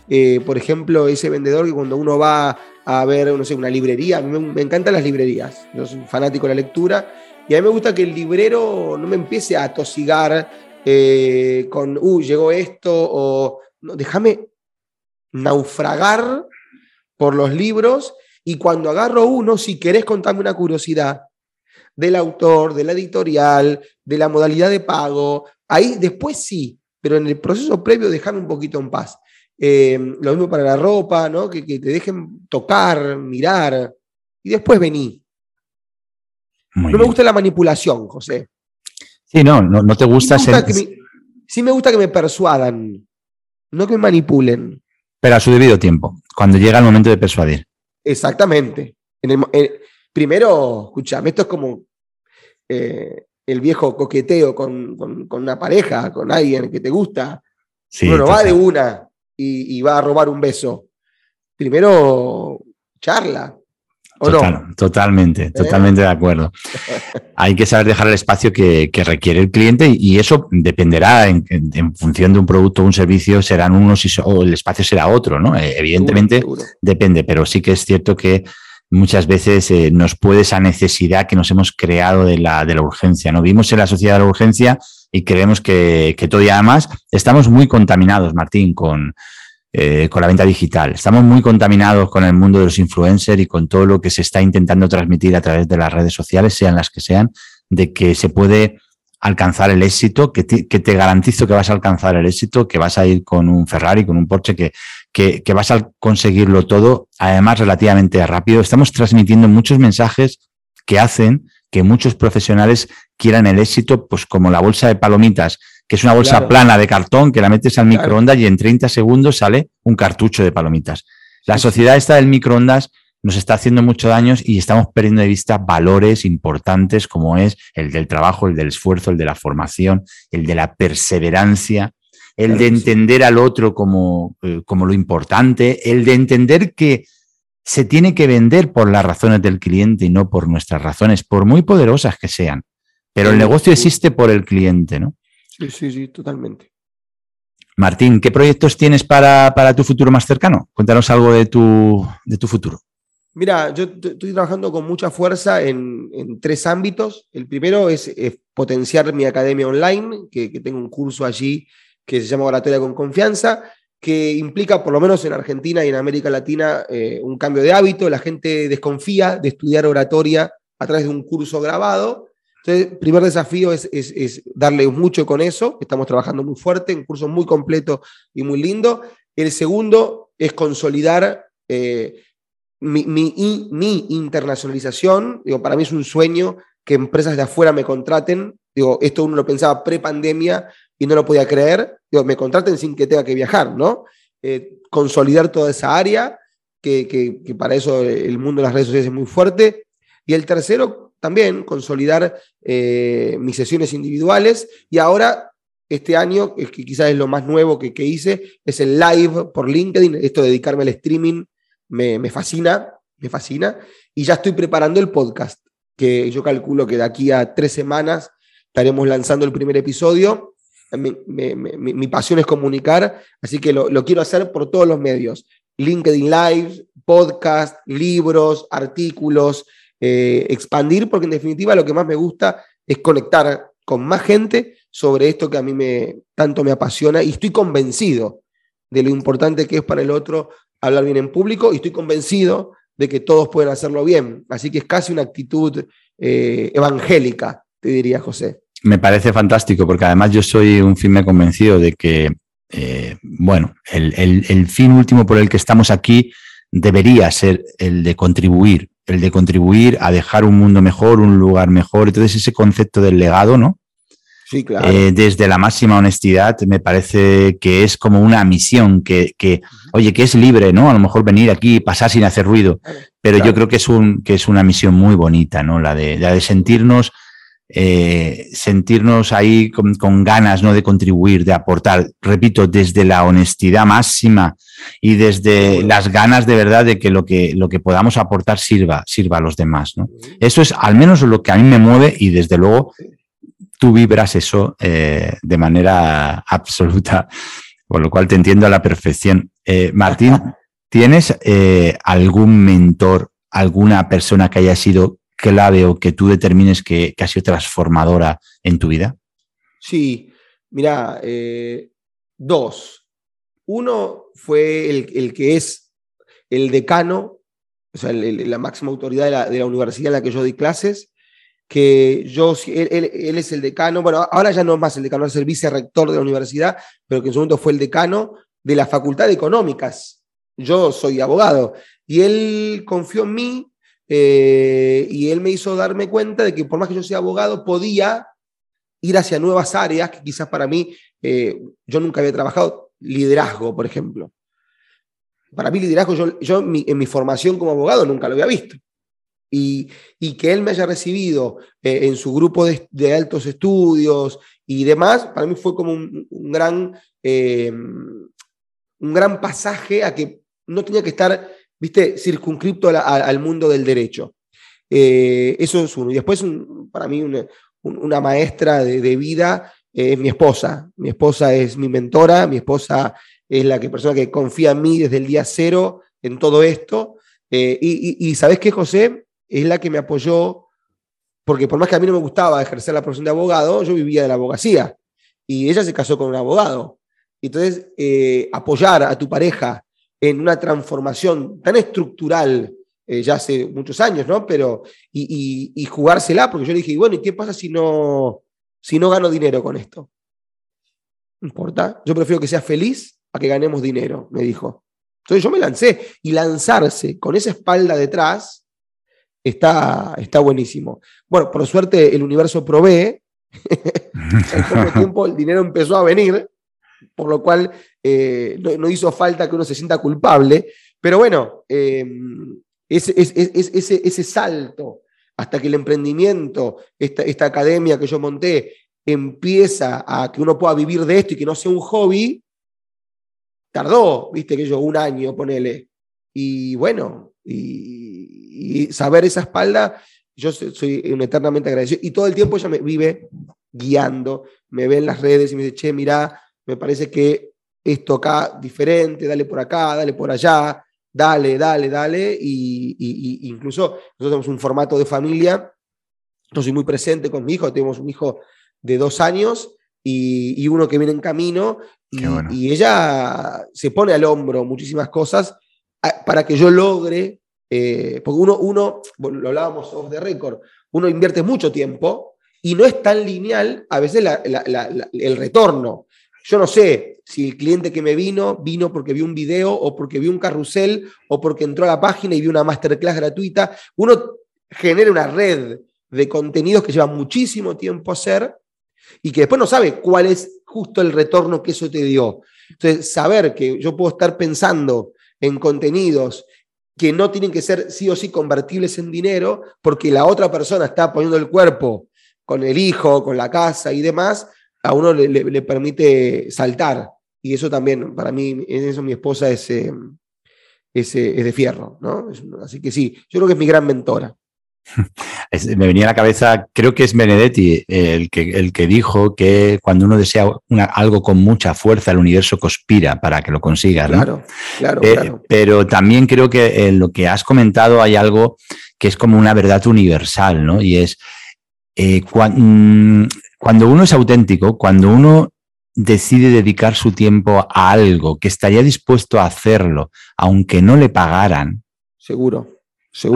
Eh, por ejemplo, ese vendedor que cuando uno va a ver, no sé, una librería. A mí me, encantan las librerías. Yo soy fanático de la lectura. Y a mí me gusta que el librero no me empiece a tosigar eh, con, uh, llegó esto, o no, déjame naufragar por los libros. Y cuando agarro uno, si querés contarme una curiosidad del autor, de la editorial, de la modalidad de pago, ahí después sí, pero en el proceso previo déjame un poquito en paz. Eh, lo mismo para la ropa, ¿no? Que, te dejen tocar, mirar y después vení. no me gusta la manipulación, José. Sí, no, no, te gusta, ser... sí me gusta que me persuadan, no que me manipulen. Pero a su debido tiempo, cuando llega el momento de persuadir. Exactamente. primero, escúchame, esto es como eh, el viejo coqueteo con, una pareja, con alguien que te gusta. Sí, Uno no va de una, y, va a robar un beso. Primero, charla. ¿o no? Totalmente, ¿Eh? totalmente de acuerdo. <laughs> Hay que saber dejar el espacio que, requiere el cliente y, eso dependerá en, función de un producto o un servicio, serán unos y, o el espacio será otro, ¿no? Eh, evidentemente depende, pero sí que es cierto que muchas veces eh, nos puede esa necesidad que nos hemos creado de la, de la urgencia. ¿no? Vivimos en la sociedad de la urgencia y creemos que, que todo estamos muy contaminados, Martín, con, eh, con la venta digital. Estamos muy contaminados con el mundo de los influencers y con todo lo que se está intentando transmitir a través de las redes sociales, sean las que sean, de que se puede alcanzar el éxito, que te, que te garantizo que vas a alcanzar el éxito, que vas a ir con un Ferrari, con un Porsche, que, que, que vas a conseguirlo todo, además relativamente rápido. Estamos transmitiendo muchos mensajes que hacen que muchos profesionales quieran el éxito, pues como la bolsa de palomitas, que es una bolsa plana de cartón que la metes al microondas y en 30 segundos sale un cartucho de palomitas. La sociedad esta del microondas nos está haciendo mucho daño y estamos perdiendo de vista valores importantes como es el del trabajo, el del esfuerzo, el de la formación, el de la perseverancia, el de entender al otro como, eh, como lo importante, el de entender que se tiene que vender por las razones del cliente y no por nuestras razones, por muy poderosas que sean. Pero el negocio existe por el cliente, ¿no? Sí, sí, sí, totalmente. Martín, ¿qué proyectos tienes para, tu futuro más cercano? Cuéntanos algo de tu, de tu futuro. Mira, yo estoy trabajando con mucha fuerza en, tres ámbitos. El primero es, potenciar mi academia online, que, que, tengo un curso allí que se llama Oratoria con Confianza, que implica, por lo menos en Argentina y en América Latina, eh, un cambio de hábito. La gente desconfía de estudiar oratoria a través de un curso grabado. Entonces, primer desafío es, darle mucho con eso. Estamos trabajando muy fuerte, un curso muy completo y muy lindo. El segundo es consolidar eh, mi, mi, internacionalización. Digo, para mí es un sueño que empresas de afuera me contraten. Digo, esto uno lo pensaba pre-pandemia y no lo podía creer. Me contraten sin que tenga que viajar, ¿no? Eh, consolidar toda esa área, que, para eso el mundo de las redes sociales es muy fuerte. Y el tercero, también consolidar eh, mis sesiones individuales. Y ahora, este año, que quizás es lo más nuevo que, hice, es el live por LinkedIn. Esto de dedicarme al streaming me, me fascina, me fascina. Y ya estoy preparando el podcast, que yo calculo que de aquí a tres semanas estaremos lanzando el primer episodio mi, pasión es comunicar, así que lo, quiero hacer por todos los medios. LinkedIn Live, podcast, libros, artículos, eh, expandir, porque en definitiva lo que más me gusta es conectar con más gente sobre esto que a mí me, tanto me apasiona y estoy convencido de lo importante que es para el otro hablar bien en público y estoy convencido de que todos pueden hacerlo bien. Así que es casi una actitud eh, evangélica, te diría José. Me parece fantástico porque además yo soy un firme convencido de que, eh, bueno, el, fin último por el que estamos aquí debería ser el de contribuir, el de contribuir a dejar un mundo mejor, un lugar mejor. Entonces ese concepto del legado, ¿no? Sí, claro. Eh, desde la máxima honestidad me parece que es como una misión que, oye, que es libre, ¿no? A lo mejor venir aquí y pasar sin hacer ruido, pero yo creo que es, un, que es una misión muy bonita, ¿no? La de, la de sentirnos eh, sentirnos ahí con, ganas ¿no? de contribuir, de aportar, repito, desde la honestidad máxima y desde las ganas de verdad de que lo que, lo que podamos aportar sirva, sirva a los demás. ¿no? Eso es al menos lo que a mí me mueve y desde luego tú vibras eso eh, de manera <laughs> absoluta, por lo cual te entiendo a la perfección. Eh, Martín, <laughs> ¿tienes algún mentor, alguna persona que haya sido clave o que tú determines que, ha sido transformadora en tu vida? Sí, mira, eh, dos. Uno fue el, que es el decano, o sea, la máxima autoridad de la, universidad en la que yo di clases, que yo, él, es el decano, bueno, ahora ya no es más el decano, es el vicerrector de la universidad, pero que en su momento fue el decano de la Facultad de Económicas. Yo soy abogado y él confió en mí eh, y él me hizo darme cuenta de que por más que yo sea abogado, podía ir hacia nuevas áreas que quizás para mí, eh, yo nunca había trabajado, liderazgo, por ejemplo. Para mí liderazgo, yo, yo en mi formación como abogado nunca lo había visto. Y, y que él me haya recibido eh, en su grupo de, altos estudios y demás, para mí fue como un gran, un gran pasaje a que no tenía que estar viste, circunscripto al mundo del derecho. Eh, eso es uno. Y después, para mí, una, maestra de, vida es mi esposa. Mi esposa es mi mentora, mi esposa es la que, persona que confía en mí desde el día cero en todo esto. Eh, y, ¿sabes qué, José? Es la que me apoyó, porque por más que a mí no me gustaba ejercer la profesión de abogado, yo vivía de la abogacía. Y ella se casó con un abogado. Entonces, eh, apoyar a tu pareja en una transformación tan estructural eh, ya hace muchos años, ¿no? Pero, y, jugársela, porque yo le dije, bueno, ¿y qué pasa si no, si no gano dinero con esto? No importa, yo prefiero que seas feliz a que ganemos dinero, me dijo. Entonces yo me lancé y lanzarse con esa espalda detrás está, está buenísimo. Bueno, por suerte el universo provee, <laughs> en poco tiempo el dinero empezó a venir, por lo cual eh, no, hizo falta que uno se sienta culpable, pero bueno, eh, ese, ese, salto hasta que el emprendimiento, esta, esta academia que yo monté, empieza a que uno pueda vivir de esto y que no sea un hobby, tardó, viste que yo, un año, ponele. Y bueno, y, saber esa espalda, yo soy un eternamente agradecido. Y todo el tiempo ella me vive guiando, me ve en las redes y me dice, che, mira, me parece que esto acá diferente, dale por acá, dale por allá, dale, dale, dale, y, incluso nosotros tenemos un formato de familia, yo soy muy presente con mi hijo, tenemos un hijo de dos años y, uno que viene en camino, y, ella se pone al hombro muchísimas cosas para que yo logre, eh, porque uno, uno, lo hablábamos off the record, uno invierte mucho tiempo y no es tan lineal a veces el retorno. Yo no sé si el cliente que me vino vino porque vio un video o porque vio un carrusel o porque entró a la página y vio una masterclass gratuita. Uno genera una red de contenidos que lleva muchísimo tiempo hacer y que después no sabe cuál es justo el retorno que eso te dio. Entonces, saber que yo puedo estar pensando en contenidos que no tienen que ser sí o sí convertibles en dinero, porque la otra persona está poniendo el cuerpo con el hijo, con la casa y demás, a uno le, permite saltar. Y eso también, para mí, en eso mi esposa es, eh, es, de fierro, ¿no? así que sí, yo creo que es mi gran mentora. <laughs> me venía a la cabeza, creo que es Benedetti el que, el que dijo que cuando uno desea algo con mucha fuerza, el universo conspira para que lo consiga. Claro, claro, eh, claro. Pero también creo que en lo que has comentado hay algo que es como una verdad universal, ¿no? Y es eh, mm, cuando uno es auténtico, cuando uno decide dedicar su tiempo a algo que estaría dispuesto a hacerlo, aunque no le pagaran. Seguro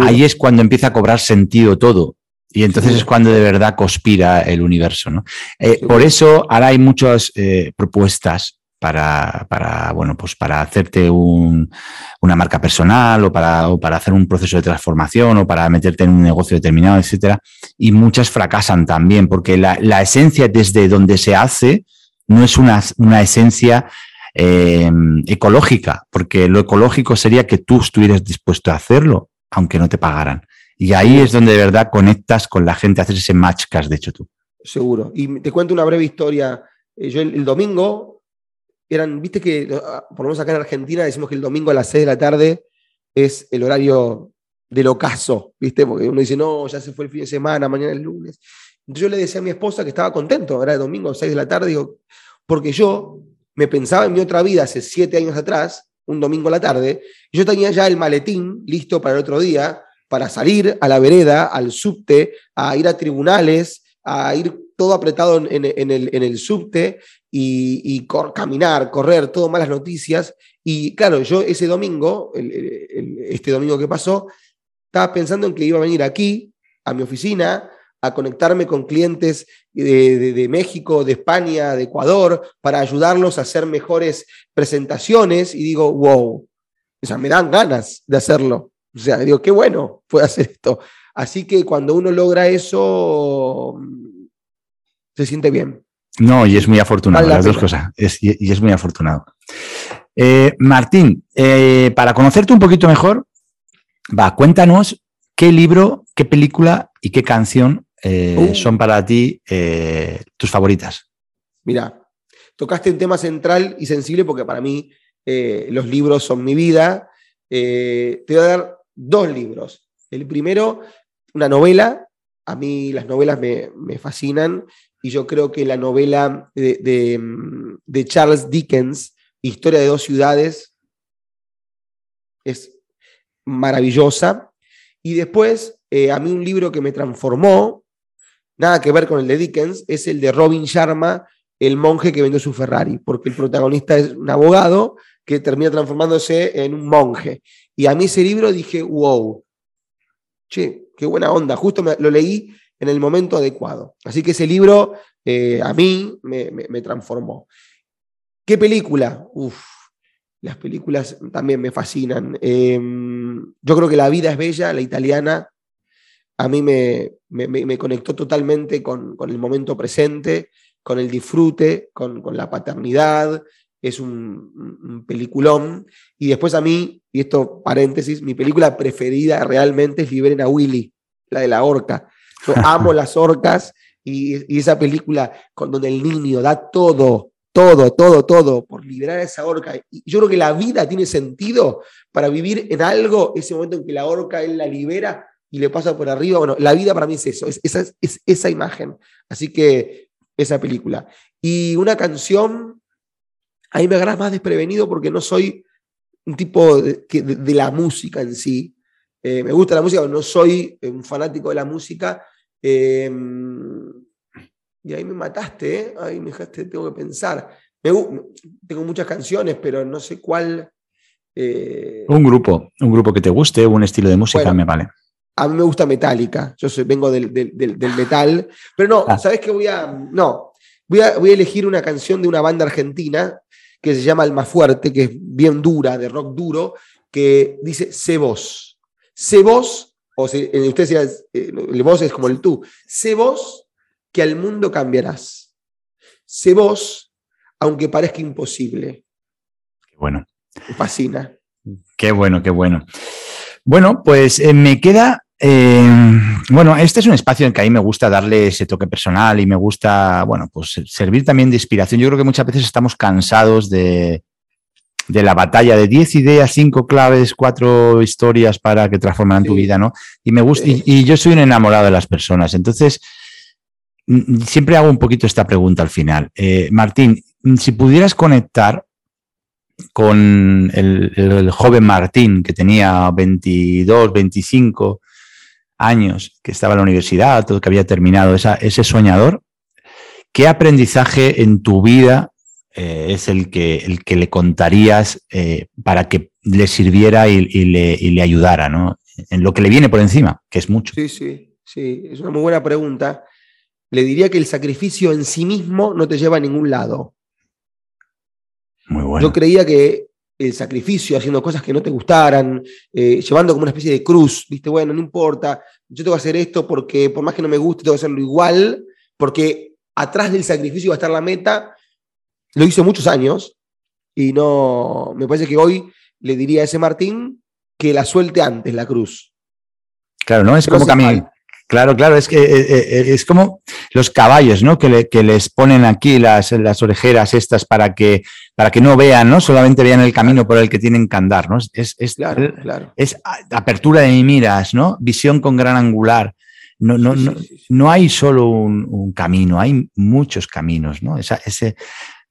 Ahí es cuando empieza a cobrar sentido todo. Y entonces es cuando de verdad conspira el universo. ¿no? Eh, por eso ahora hay muchas eh, propuestas para, para, bueno, pues para hacerte una marca personal o para, para, hacer un proceso de transformación o para meterte en un negocio determinado, etcétera. Y muchas fracasan también, porque la, esencia desde donde se hace no es una, una esencia eh, ecológica, porque lo ecológico sería que tú estuvieras dispuesto a hacerlo aunque no te pagaran. Y ahí es donde de verdad conectas con la gente, haces ese match que has hecho tú. Seguro. Y te cuento una breve historia. Eh, yo el, domingo, eran, viste que, ah, por lo menos acá en Argentina, decimos que el domingo a las 6 de la tarde es el horario del ocaso, ¿viste? Porque uno dice, no, ya se fue el fin de semana, mañana es lunes. Entonces yo le decía a mi esposa que estaba contento, era el domingo a las 6 de la tarde, digo, porque yo me pensaba en mi otra vida hace siete años atrás, un domingo a la tarde, y yo tenía ya el maletín listo para el otro día, para salir a la vereda, al subte, a ir a tribunales, a ir todo apretado en, el, subte y, caminar, correr, todo malas noticias. Y claro, yo ese domingo, este domingo que pasó, estaba pensando en que iba a venir aquí, a mi oficina, a conectarme con clientes de, México, de España, de Ecuador, para ayudarlos a hacer mejores presentaciones y digo, wow, o sea, me dan ganas de hacerlo. O sea, digo, qué bueno puede hacer esto. Así que cuando uno logra eso, se siente bien. No, y es muy afortunado, las dos cosas, y, es muy afortunado. Eh, Martín, eh, para conocerte un poquito mejor, va, cuéntanos qué libro, qué película y qué canción eh, uh. son para ti tus favoritas? Mira, tocaste un tema central y sensible porque para mí los libros son mi vida. te voy a dar dos libros. El primero, una novela. A mí las novelas me, fascinan y yo creo que la novela de, de Charles Dickens, Historia de dos ciudades, es maravillosa. Y después, a mí un libro que me transformó nada que ver con el de Dickens, es el de Robin Sharma, el monje que vendió su Ferrari, porque el protagonista es un abogado que termina transformándose en un monje. Y a mí ese libro dije, wow, che, qué buena onda, justo lo leí en el momento adecuado. Así que ese libro eh, a mí me, transformó. ¿Qué película? Uf, las películas también me fascinan. Em, yo creo que La vida es bella, la italiana, a mí me, me, conectó totalmente con, el momento presente, con el disfrute, con, la paternidad. Es un, peliculón. Y después a mí, y esto paréntesis, mi película preferida realmente es Liberen a Willy, la de la orca. Yo amo las orcas y, esa película con donde el niño da todo, todo, todo, todo por liberar a esa orca. Y yo creo que la vida tiene sentido para vivir en algo, ese momento en que la orca él la libera y le pasa por arriba. Bueno, la vida para mí es eso, es, esa, es esa imagen. Así que esa película. Y una canción, ahí me agarras más desprevenido porque no soy un tipo de, la música en sí. Eh, me gusta la música, pero no soy un fanático de la música. Em, y ahí me mataste, ¿eh? ahí me dejaste, tengo que pensar. tengo muchas canciones, pero no sé cuál. Eh, un grupo, un grupo que te guste, un estilo de música, me vale. A mí me gusta Metallica, yo vengo del, metal, pero no, ah. ¿sabes qué voy a...? No, voy a, voy a elegir una canción de una banda argentina que se llama Alma Fuerte, que es bien dura, de rock duro, que dice Sé vos. Sé vos, o si usted decía, eh, el vos es como el tú, sé vos que al mundo cambiarás. Sé vos, aunque parezca imposible. Qué bueno. Me fascina. Qué bueno, qué bueno. Bueno, pues eh, me queda eh, bueno, este es un espacio en que a mí me gusta darle ese toque personal y me gusta, bueno, pues servir también de inspiración. Yo creo que muchas veces estamos cansados de, de la batalla de 10 ideas, 5 claves, 4 historias para que transformen tu vida, ¿no? Y me gusta, y, yo soy un enamorado de las personas. Entonces, mm, siempre hago un poquito esta pregunta al final. Eh, Martín, si pudieras conectar con el, joven Martín, que tenía 22, 25 años, que estaba en la universidad, todo que había terminado, ese soñador, ¿qué aprendizaje en tu vida eh, es el que, el que le contarías eh, para que le sirviera y, le, ayudara, ¿no? En lo que le viene por encima, que es mucho. Sí, sí, sí, es una muy buena pregunta. Le diría que el sacrificio en sí mismo no te lleva a ningún lado. Muy bueno. Yo creía que el sacrificio, haciendo cosas que no te gustaran, eh, llevando como una especie de cruz, viste, bueno, no importa, yo tengo que hacer esto porque por más que no me guste, tengo que hacerlo igual, porque atrás del sacrificio va a estar la meta lo hice muchos años y no, me parece que hoy le diría a ese Martín que la suelte antes la cruz. Claro, ¿no? Es como caminar. Claro, claro, es que eh, eh, eh, es como los caballos, ¿no? Que, que les ponen aquí las, las, orejeras estas para que, para que no vean, ¿no? Solamente vean el camino por el que tienen que andar, ¿no? Es, es, claro, claro. es apertura de miras, ¿no? Visión con gran angular. No, no, no, no hay solo un, un, camino, hay muchos caminos, ¿no? Esa, ese,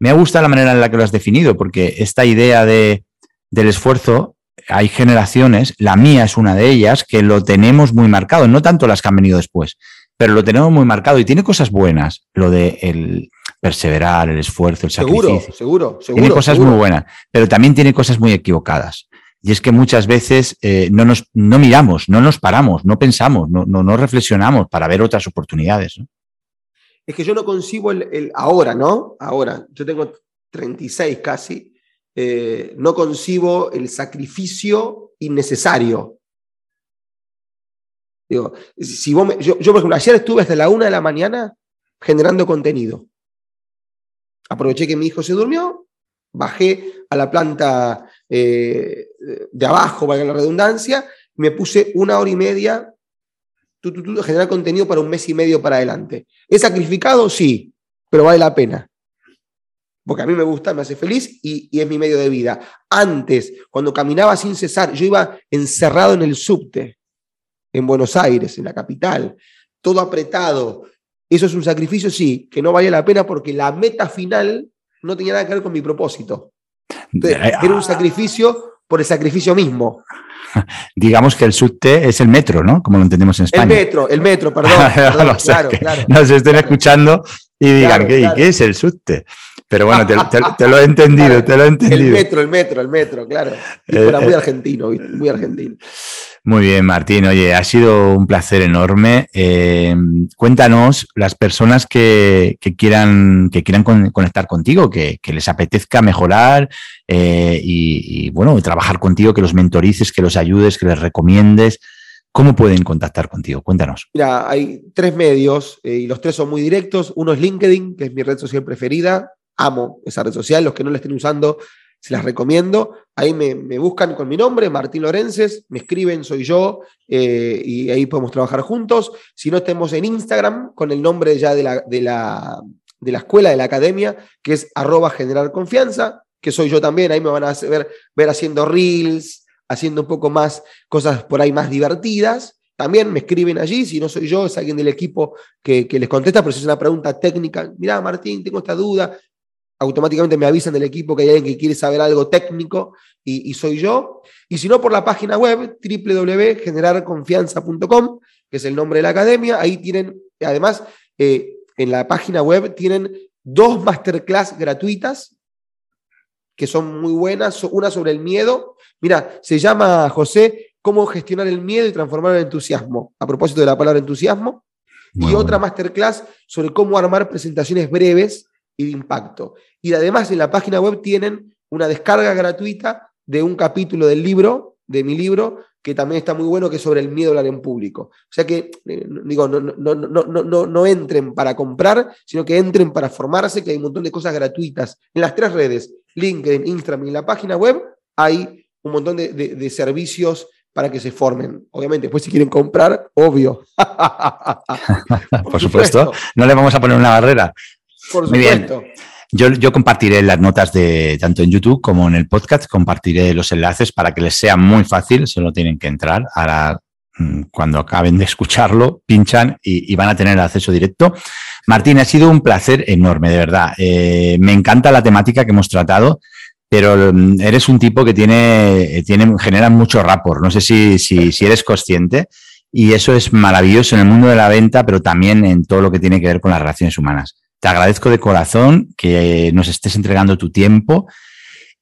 me gusta la manera en la que lo has definido, porque esta idea de, del esfuerzo, hay generaciones, la mía es una de ellas, que lo tenemos muy marcado, no tanto las que han venido después, pero lo tenemos muy marcado y tiene cosas buenas, lo de el perseverar, el esfuerzo, el sacrificio. Seguro, seguro, seguro. Tiene cosas muy buenas, pero también tiene cosas muy equivocadas. Y es que muchas veces eh, no, nos, no miramos, no nos paramos, no pensamos, no, no, no reflexionamos para ver otras oportunidades. ¿no? Es que yo no concibo el, ahora, ¿no? Ahora, yo tengo 36 casi, eh, no concibo el sacrificio innecesario. Digo, si yo, por ejemplo, ayer estuve hasta la una de la mañana generando contenido. Aproveché que mi hijo se durmió, bajé a la planta eh, de abajo, valga la redundancia, me puse una hora y media tú, generar contenido para un mes y medio para adelante. ¿Es sacrificado? Sí, pero vale la pena. Porque a mí me gusta, me hace feliz y, es mi medio de vida. Antes, cuando caminaba sin cesar, yo iba encerrado en el subte, en Buenos Aires, en la capital, todo apretado. ¿Eso es un sacrificio? Sí, que no vale la pena porque la meta final no tenía nada que ver con mi propósito. era un sacrificio por el sacrificio mismo. <laughs> digamos que el subte es el metro, ¿no? Como lo entendemos en España. El metro, el metro, perdón. <laughs> claro, claro, Nos estén escuchando y digan, ¿qué, ¿qué, es el subte? Pero bueno, te, lo he entendido, te lo he entendido. El metro, el metro, el metro, claro. Eh, muy eh. argentino, muy argentino. Muy bien, Martín. Oye, ha sido un placer enorme. Eh, cuéntanos las personas que, quieran, que quieran conectar contigo, que, les apetezca mejorar eh, y, bueno, trabajar contigo, que los mentorices, que los ayudes, que les recomiendes. ¿Cómo pueden contactar contigo? Cuéntanos. Mira, hay tres medios eh, y los tres son muy directos. Uno es LinkedIn, que es mi red social preferida. Amo esa red social. Los que no la estén usando, se las recomiendo. Ahí me, buscan con mi nombre, Martín Lorences, me escriben, soy yo, eh, y ahí podemos trabajar juntos. Si no, estemos en Instagram con el nombre ya de la, de la, de la escuela, de la academia, que es arroba generar confianza, que soy yo también. Ahí me van a ver, ver haciendo reels, haciendo un poco más cosas por ahí más divertidas. También me escriben allí, si no soy yo, es alguien del equipo que, que les contesta, pero si es una pregunta técnica, mira Martín, tengo esta duda, automáticamente me avisan del equipo que hay alguien que quiere saber algo técnico y, soy yo. Y si no, por la página web www.generarconfianza.com, que es el nombre de la academia, ahí tienen, además, eh, en la página web tienen dos masterclass gratuitas que son muy buenas, una sobre el miedo. Mira, se llama, José, cómo gestionar el miedo y transformarlo en entusiasmo, a propósito de la palabra entusiasmo. y otra masterclass sobre cómo armar presentaciones breves y de impacto. Y además en la página web tienen una descarga gratuita de un capítulo del libro, de mi libro, que también está muy bueno, que es sobre el miedo a hablar en público. O sea que, eh, digo, no, no, no, no, no entren para comprar, sino que entren para formarse, que hay un montón de cosas gratuitas. En las tres redes, LinkedIn, Instagram y en la página web, hay un montón de, de servicios para que se formen. Obviamente, después si quieren comprar, obvio. <laughs> Por, supuesto. no le vamos a poner una barrera. Por supuesto. Yo, yo, compartiré las notas de tanto en YouTube como en el podcast, compartiré los enlaces para que les sea muy fácil, solo tienen que entrar. Ahora, mm, cuando acaben de escucharlo, pinchan y, van a tener acceso directo. Martín, ha sido un placer enorme, de verdad. Eh, me encanta la temática que hemos tratado, pero mm, eres un tipo que tiene, tiene genera mucho rapport. No sé si, si, si eres consciente. Y eso es maravilloso en el mundo de la venta, pero también en todo lo que tiene que ver con las relaciones humanas. Te agradezco de corazón que nos estés entregando tu tiempo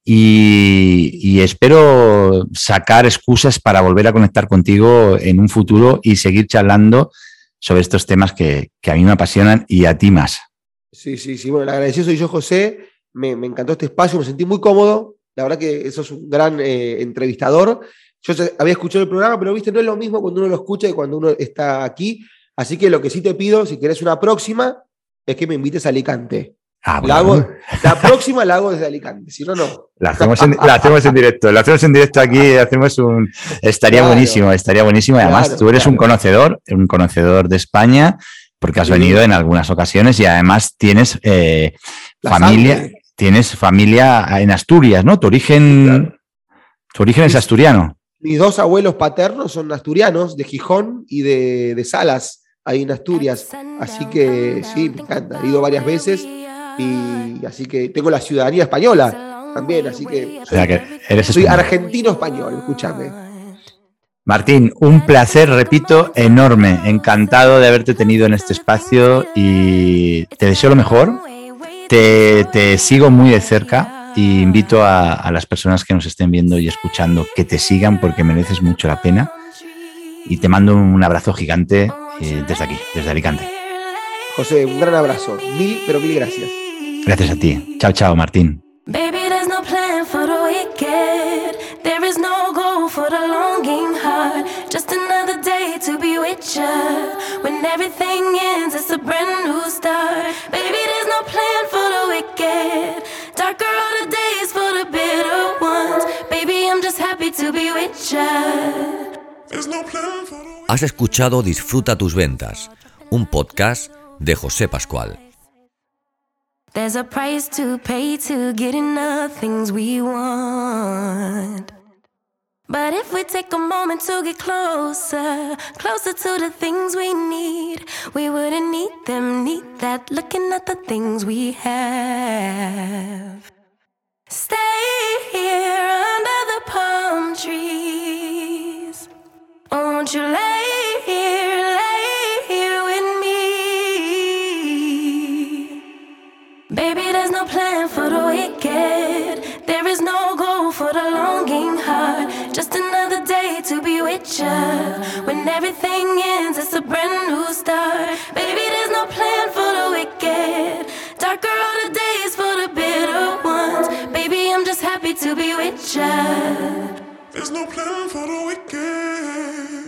y, espero sacar excusas para volver a conectar contigo en un futuro y seguir charlando sobre estos temas que, a mí me apasionan y a ti más. Sí, sí, sí. Bueno, el agradecido soy yo, José. Me, encantó este espacio, me sentí muy cómodo. La verdad que eso es un gran eh, entrevistador. Yo había escuchado el programa, pero viste, no es lo mismo cuando uno lo escucha que cuando uno está aquí. Así que lo que sí te pido, si querés una próxima, es que me invites a Alicante. Ah, la, <laughs> próxima la hago desde Alicante, si no, no. La hacemos, en, directo, la hacemos en directo aquí, hacemos un... Estaría buenísimo, estaría buenísimo. Además, tú eres un conocedor, un conocedor de España, porque has venido en algunas ocasiones y además tienes eh, familia, tienes familia en Asturias, ¿no? Tu origen, tu origen es asturiano. Mis dos abuelos paternos son asturianos, de Gijón y de, de Salas ahí en Asturias. Así que sí, me encanta. He ido varias veces y así que tengo la ciudadanía española también, así que soy, argentino español, escúchame. Martín, un placer, repito, enorme. Encantado de haberte tenido en este espacio y te deseo lo mejor. Te, sigo muy de cerca e invito a, a las personas que nos estén viendo y escuchando que te sigan porque mereces mucho la pena. Y te mando un abrazo gigante eh, desde aquí, desde Alicante. José, un gran abrazo. Mil, pero mil gracias. Gracias a ti. Chao, chao, Martín. Baby, there's no plan for the wicked. There is no goal for the longing heart. Just another day to be with you. When everything ends, it's a brand new start. Baby, there's no plan for the wicked. Darker are the days for the bitter ones. Baby, I'm just happy to be with you. Has escuchado Disfruta tus ventas, un podcast de José Pascual. There's a price to pay to get enough things we want. But if we take a moment to get closer, closer to the things we need, we wouldn't need them, need that, looking at the things we have. Stay here under the palm trees. Won't you lay here, lay here with me? Baby, there's no plan for the wicked. There is no goal for the longing heart. Just another day to be with you. When everything ends, it's a brand new start. Baby, there's no plan for the wicked. Darker are the days for the bitter ones. Baby, I'm just happy to be with you. There's no plan for the weekend.